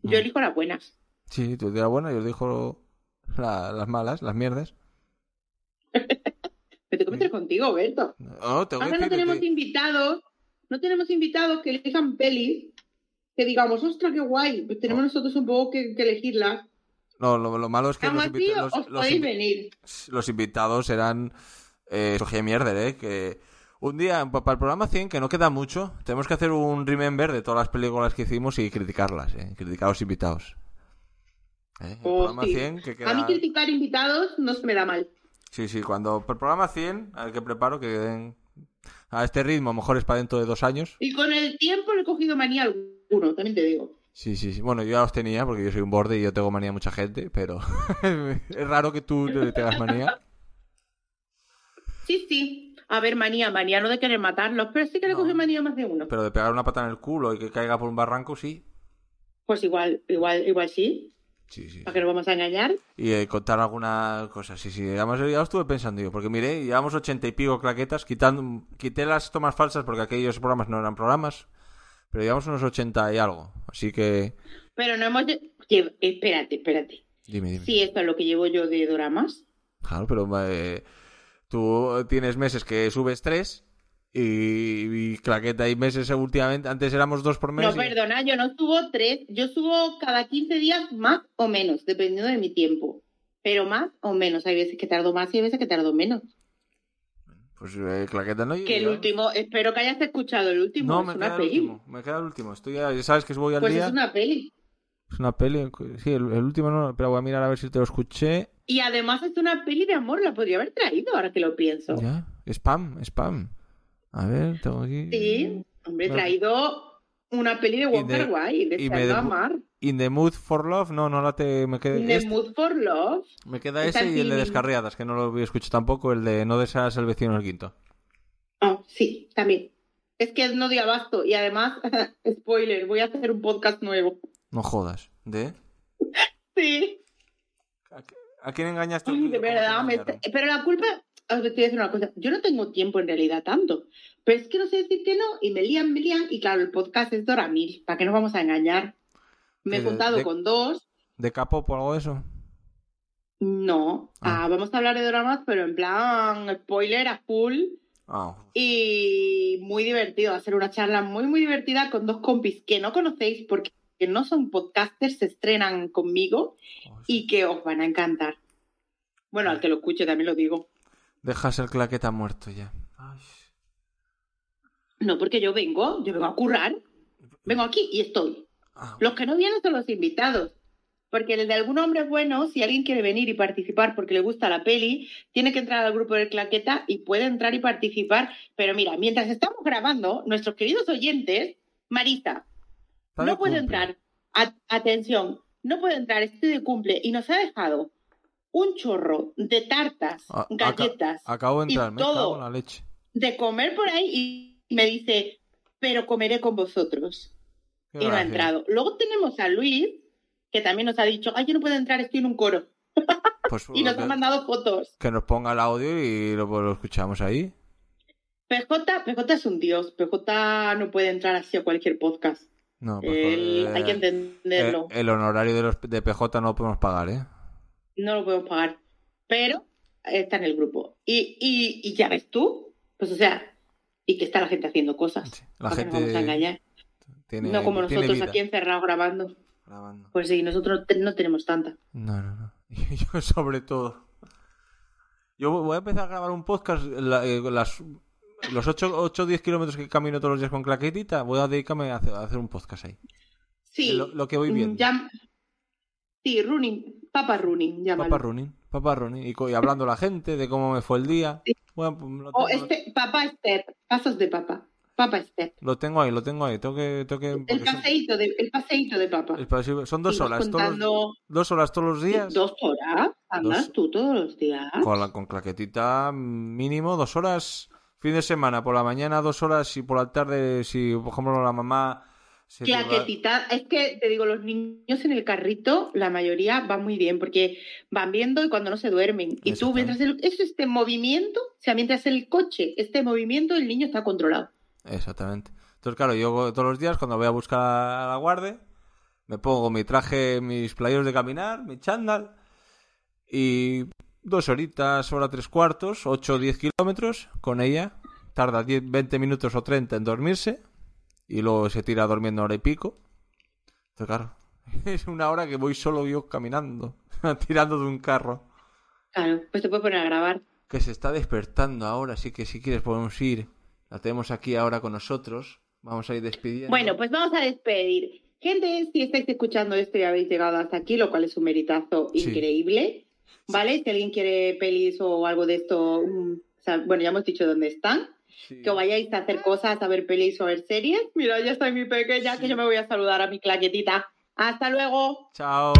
Yo Mm. elijo las buenas. Sí, tú de la buena, yo la- las malas, las mierdas. Me *laughs* tengo que meter contigo, Berto. No, tengo que Ahora no tenemos te- invitados, no tenemos invitados que elijan pelis que digamos, ostras, qué guay. Pues tenemos nosotros un poco que, que elegirlas. No, lo, lo malo es que los, os los- los podéis invi- venir. los invitados eran eh, Sofía Mierder, ¿eh? Que un día, pa- para el programa 100, que no queda mucho, tenemos que hacer un remember de todas las películas que hicimos y criticarlas, ¿eh? Criticar a los invitados. ¿Eh? El Oh, programa sí. 100, que queda... A mí criticar invitados no se me da mal. Sí, sí, cuando... Por el programa 100, a ver qué preparo, que den- a este ritmo, a lo mejor es para dentro de dos años. Y con el tiempo le he cogido manía a alguno, también te digo. Sí, sí, sí. Bueno, yo ya los tenía porque yo soy un borde y yo tengo manía a mucha gente, pero *laughs* es raro que tú le tengas manía. Sí, sí. A ver, manía, manía, no de querer matarlos, pero sí que le No. manía a más de uno. Pero de pegar una pata en el culo y que caiga por un barranco, sí. Pues igual, igual, igual sí. Sí, sí. ¿Para qué nos vamos a engañar? Y eh, contar alguna cosa, sí, sí. Además, ya lo estuve pensando yo, porque miré, llevamos ochenta y pico claquetas, quitando, quité las tomas falsas porque aquellos programas no eran programas, pero llevamos unos ochenta y algo. Así que, Pero no hemos... Espérate, espérate. dime, dime. Sí, esto es lo que llevo yo de doramas. Claro, pero eh, tú tienes meses que subes tres y, y claqueta hay meses últimamente, antes éramos dos por mes. No, y- perdona, yo no subo tres, yo subo cada 15 días más o menos, dependiendo de mi tiempo. Pero más o menos, hay veces que tardo más y hay veces que tardo menos. Pues eh, claqueta no Que el último, espero que hayas escuchado el último, No, es me una queda el peli. último, me queda el último. Estoy ya, ya sabes que voy al Pues día. es una peli. Es una peli, sí, el, el último no, pero voy a mirar a ver si te lo escuché. Y además es una peli de amor, la podría haber traído ahora que lo pienso. Ya, spam, spam. A ver, tengo aquí. Sí, hombre, he traído una peli de Walter de- White, de y me Amar. In the Mood for Love, no, no la te. Me queda, The este- Mood for Love. me queda ese y el de. Descarriadas, que no lo escucho tampoco, el de No deseas el vecino el quinto. Ah, sí, también. Es que no de abasto. Y además, *laughs* spoiler, voy a hacer un podcast nuevo. No jodas. ¿De? Sí. ¿A, quién engañas tú? Ay, de ¿Cómo te verdad. me engañaron? está- Pero la culpa. Os voy a decir una cosa. Yo no tengo tiempo en realidad tanto. Pero es que no sé decir que no. Y me lían, me lían. Y claro, el podcast es Dora Mil. ¿Para qué nos vamos a engañar? Me he ¿De- juntado de- con dos. ¿De capo o algo de eso? No. Ah. Ah, vamos a hablar de dramas, pero en plan spoiler a full. Ah, Y muy divertido. Va a ser una charla muy, muy divertida con dos compis que no conocéis porque no son podcasters, se estrenan conmigo y que os van a encantar. Bueno, al que lo escuche también lo digo. Dejas el claqueta muerto ya. Ay. No, porque yo vengo, yo vengo a currar. Vengo aquí y estoy. Ah, Los que no vienen son los invitados. Porque el de algún hombre bueno, si alguien quiere venir y participar porque le gusta la peli, tiene que entrar al grupo de Claqueta y puede entrar y participar. Pero mira, mientras estamos grabando, nuestros queridos oyentes, de no puede entrar. A- atención, no puede entrar, este de cumple y nos ha dejado un chorro de tartas, A- aca- galletas, acabo de y me todo. cago en la leche. de comer por ahí y me dice, pero comeré con vosotros. Qué y no ha entrado. Luego tenemos a Luis, que también nos ha dicho, ay, yo no puedo entrar, estoy en un coro. *laughs* Pues, *laughs* Y nos que, ha mandado fotos. que nos ponga el audio y lo, lo escuchamos ahí. PJ, PJ es un dios. PJ no puede entrar así a cualquier podcast. No, Él- eh, hay que entenderlo. el, el honorario de, los, de PJ no lo podemos pagar, ¿eh? No lo podemos pagar. Pero está en el grupo. Y, y, y ya ves tú, pues o sea, y que está la gente haciendo cosas. Sí, La ¿Para qué nos vamos a gente engañar? tiene, no como nosotros aquí encerrados grabando. Grabando. Pues sí, nosotros no tenemos tanta. No, no, no. *laughs* Yo sobre todo. Yo voy a empezar a grabar un podcast. la- eh, las, los 8 o 10 kilómetros que camino todos los días con claquetita, voy a dedicarme a hacer, a hacer un podcast ahí. Sí. Lo- lo que voy viendo. ya- Sí, running. Papa running, llámalo. Papá running, papá running. Y, y hablando la gente de cómo me fue el día. Sí. Bueno, pues lo, O tengo, este, papá step. Pasos de papá. Papa step. lo tengo ahí, lo tengo ahí. Tengo que, tengo que- El paseíto de, el paseíto de papá. el paseo- son dos horas. Todos, contando dos horas todos los días. dos horas. Andas Dos. tú todos los días. Con, la, con claquetita mínimo dos horas. Fin de semana, por la mañana dos horas y por la tarde, si por ejemplo la mamá... se va- es que te digo, los niños en el carrito, la mayoría van muy bien porque van viendo y cuando no se duermen. Y tú, mientras el, eso este movimiento, o sea, mientras el coche, este movimiento, el niño está controlado. Exactamente. Entonces, claro, yo todos los días cuando voy a buscar a la guardia, me pongo mi traje, mis playeros de caminar, mi chándal y dos horitas, hora tres cuartos, ocho o diez kilómetros con ella. Tarda 10, 20 minutos o 30 en dormirse y luego se tira durmiendo hora y pico. Entonces, claro, *laughs* es una hora que voy solo yo caminando, *laughs* tirando de un carro. Claro, pues te puedes poner a grabar. que se está despertando ahora, así que si quieres podemos ir. La tenemos aquí ahora con nosotros. Vamos a ir despidiendo. Bueno, pues vamos a despedir. Gente, si estáis escuchando esto y habéis llegado hasta aquí, lo cual es un meritazo Sí. increíble, ¿vale? Si alguien quiere pelis o algo de esto, mm, o sea, bueno, ya hemos dicho dónde están. Sí. Que os vayáis a hacer cosas, a ver pelis o a ver series. Mira, ya está mi pequeña, que yo me voy a saludar a mi claquetita. Hasta luego. Chao.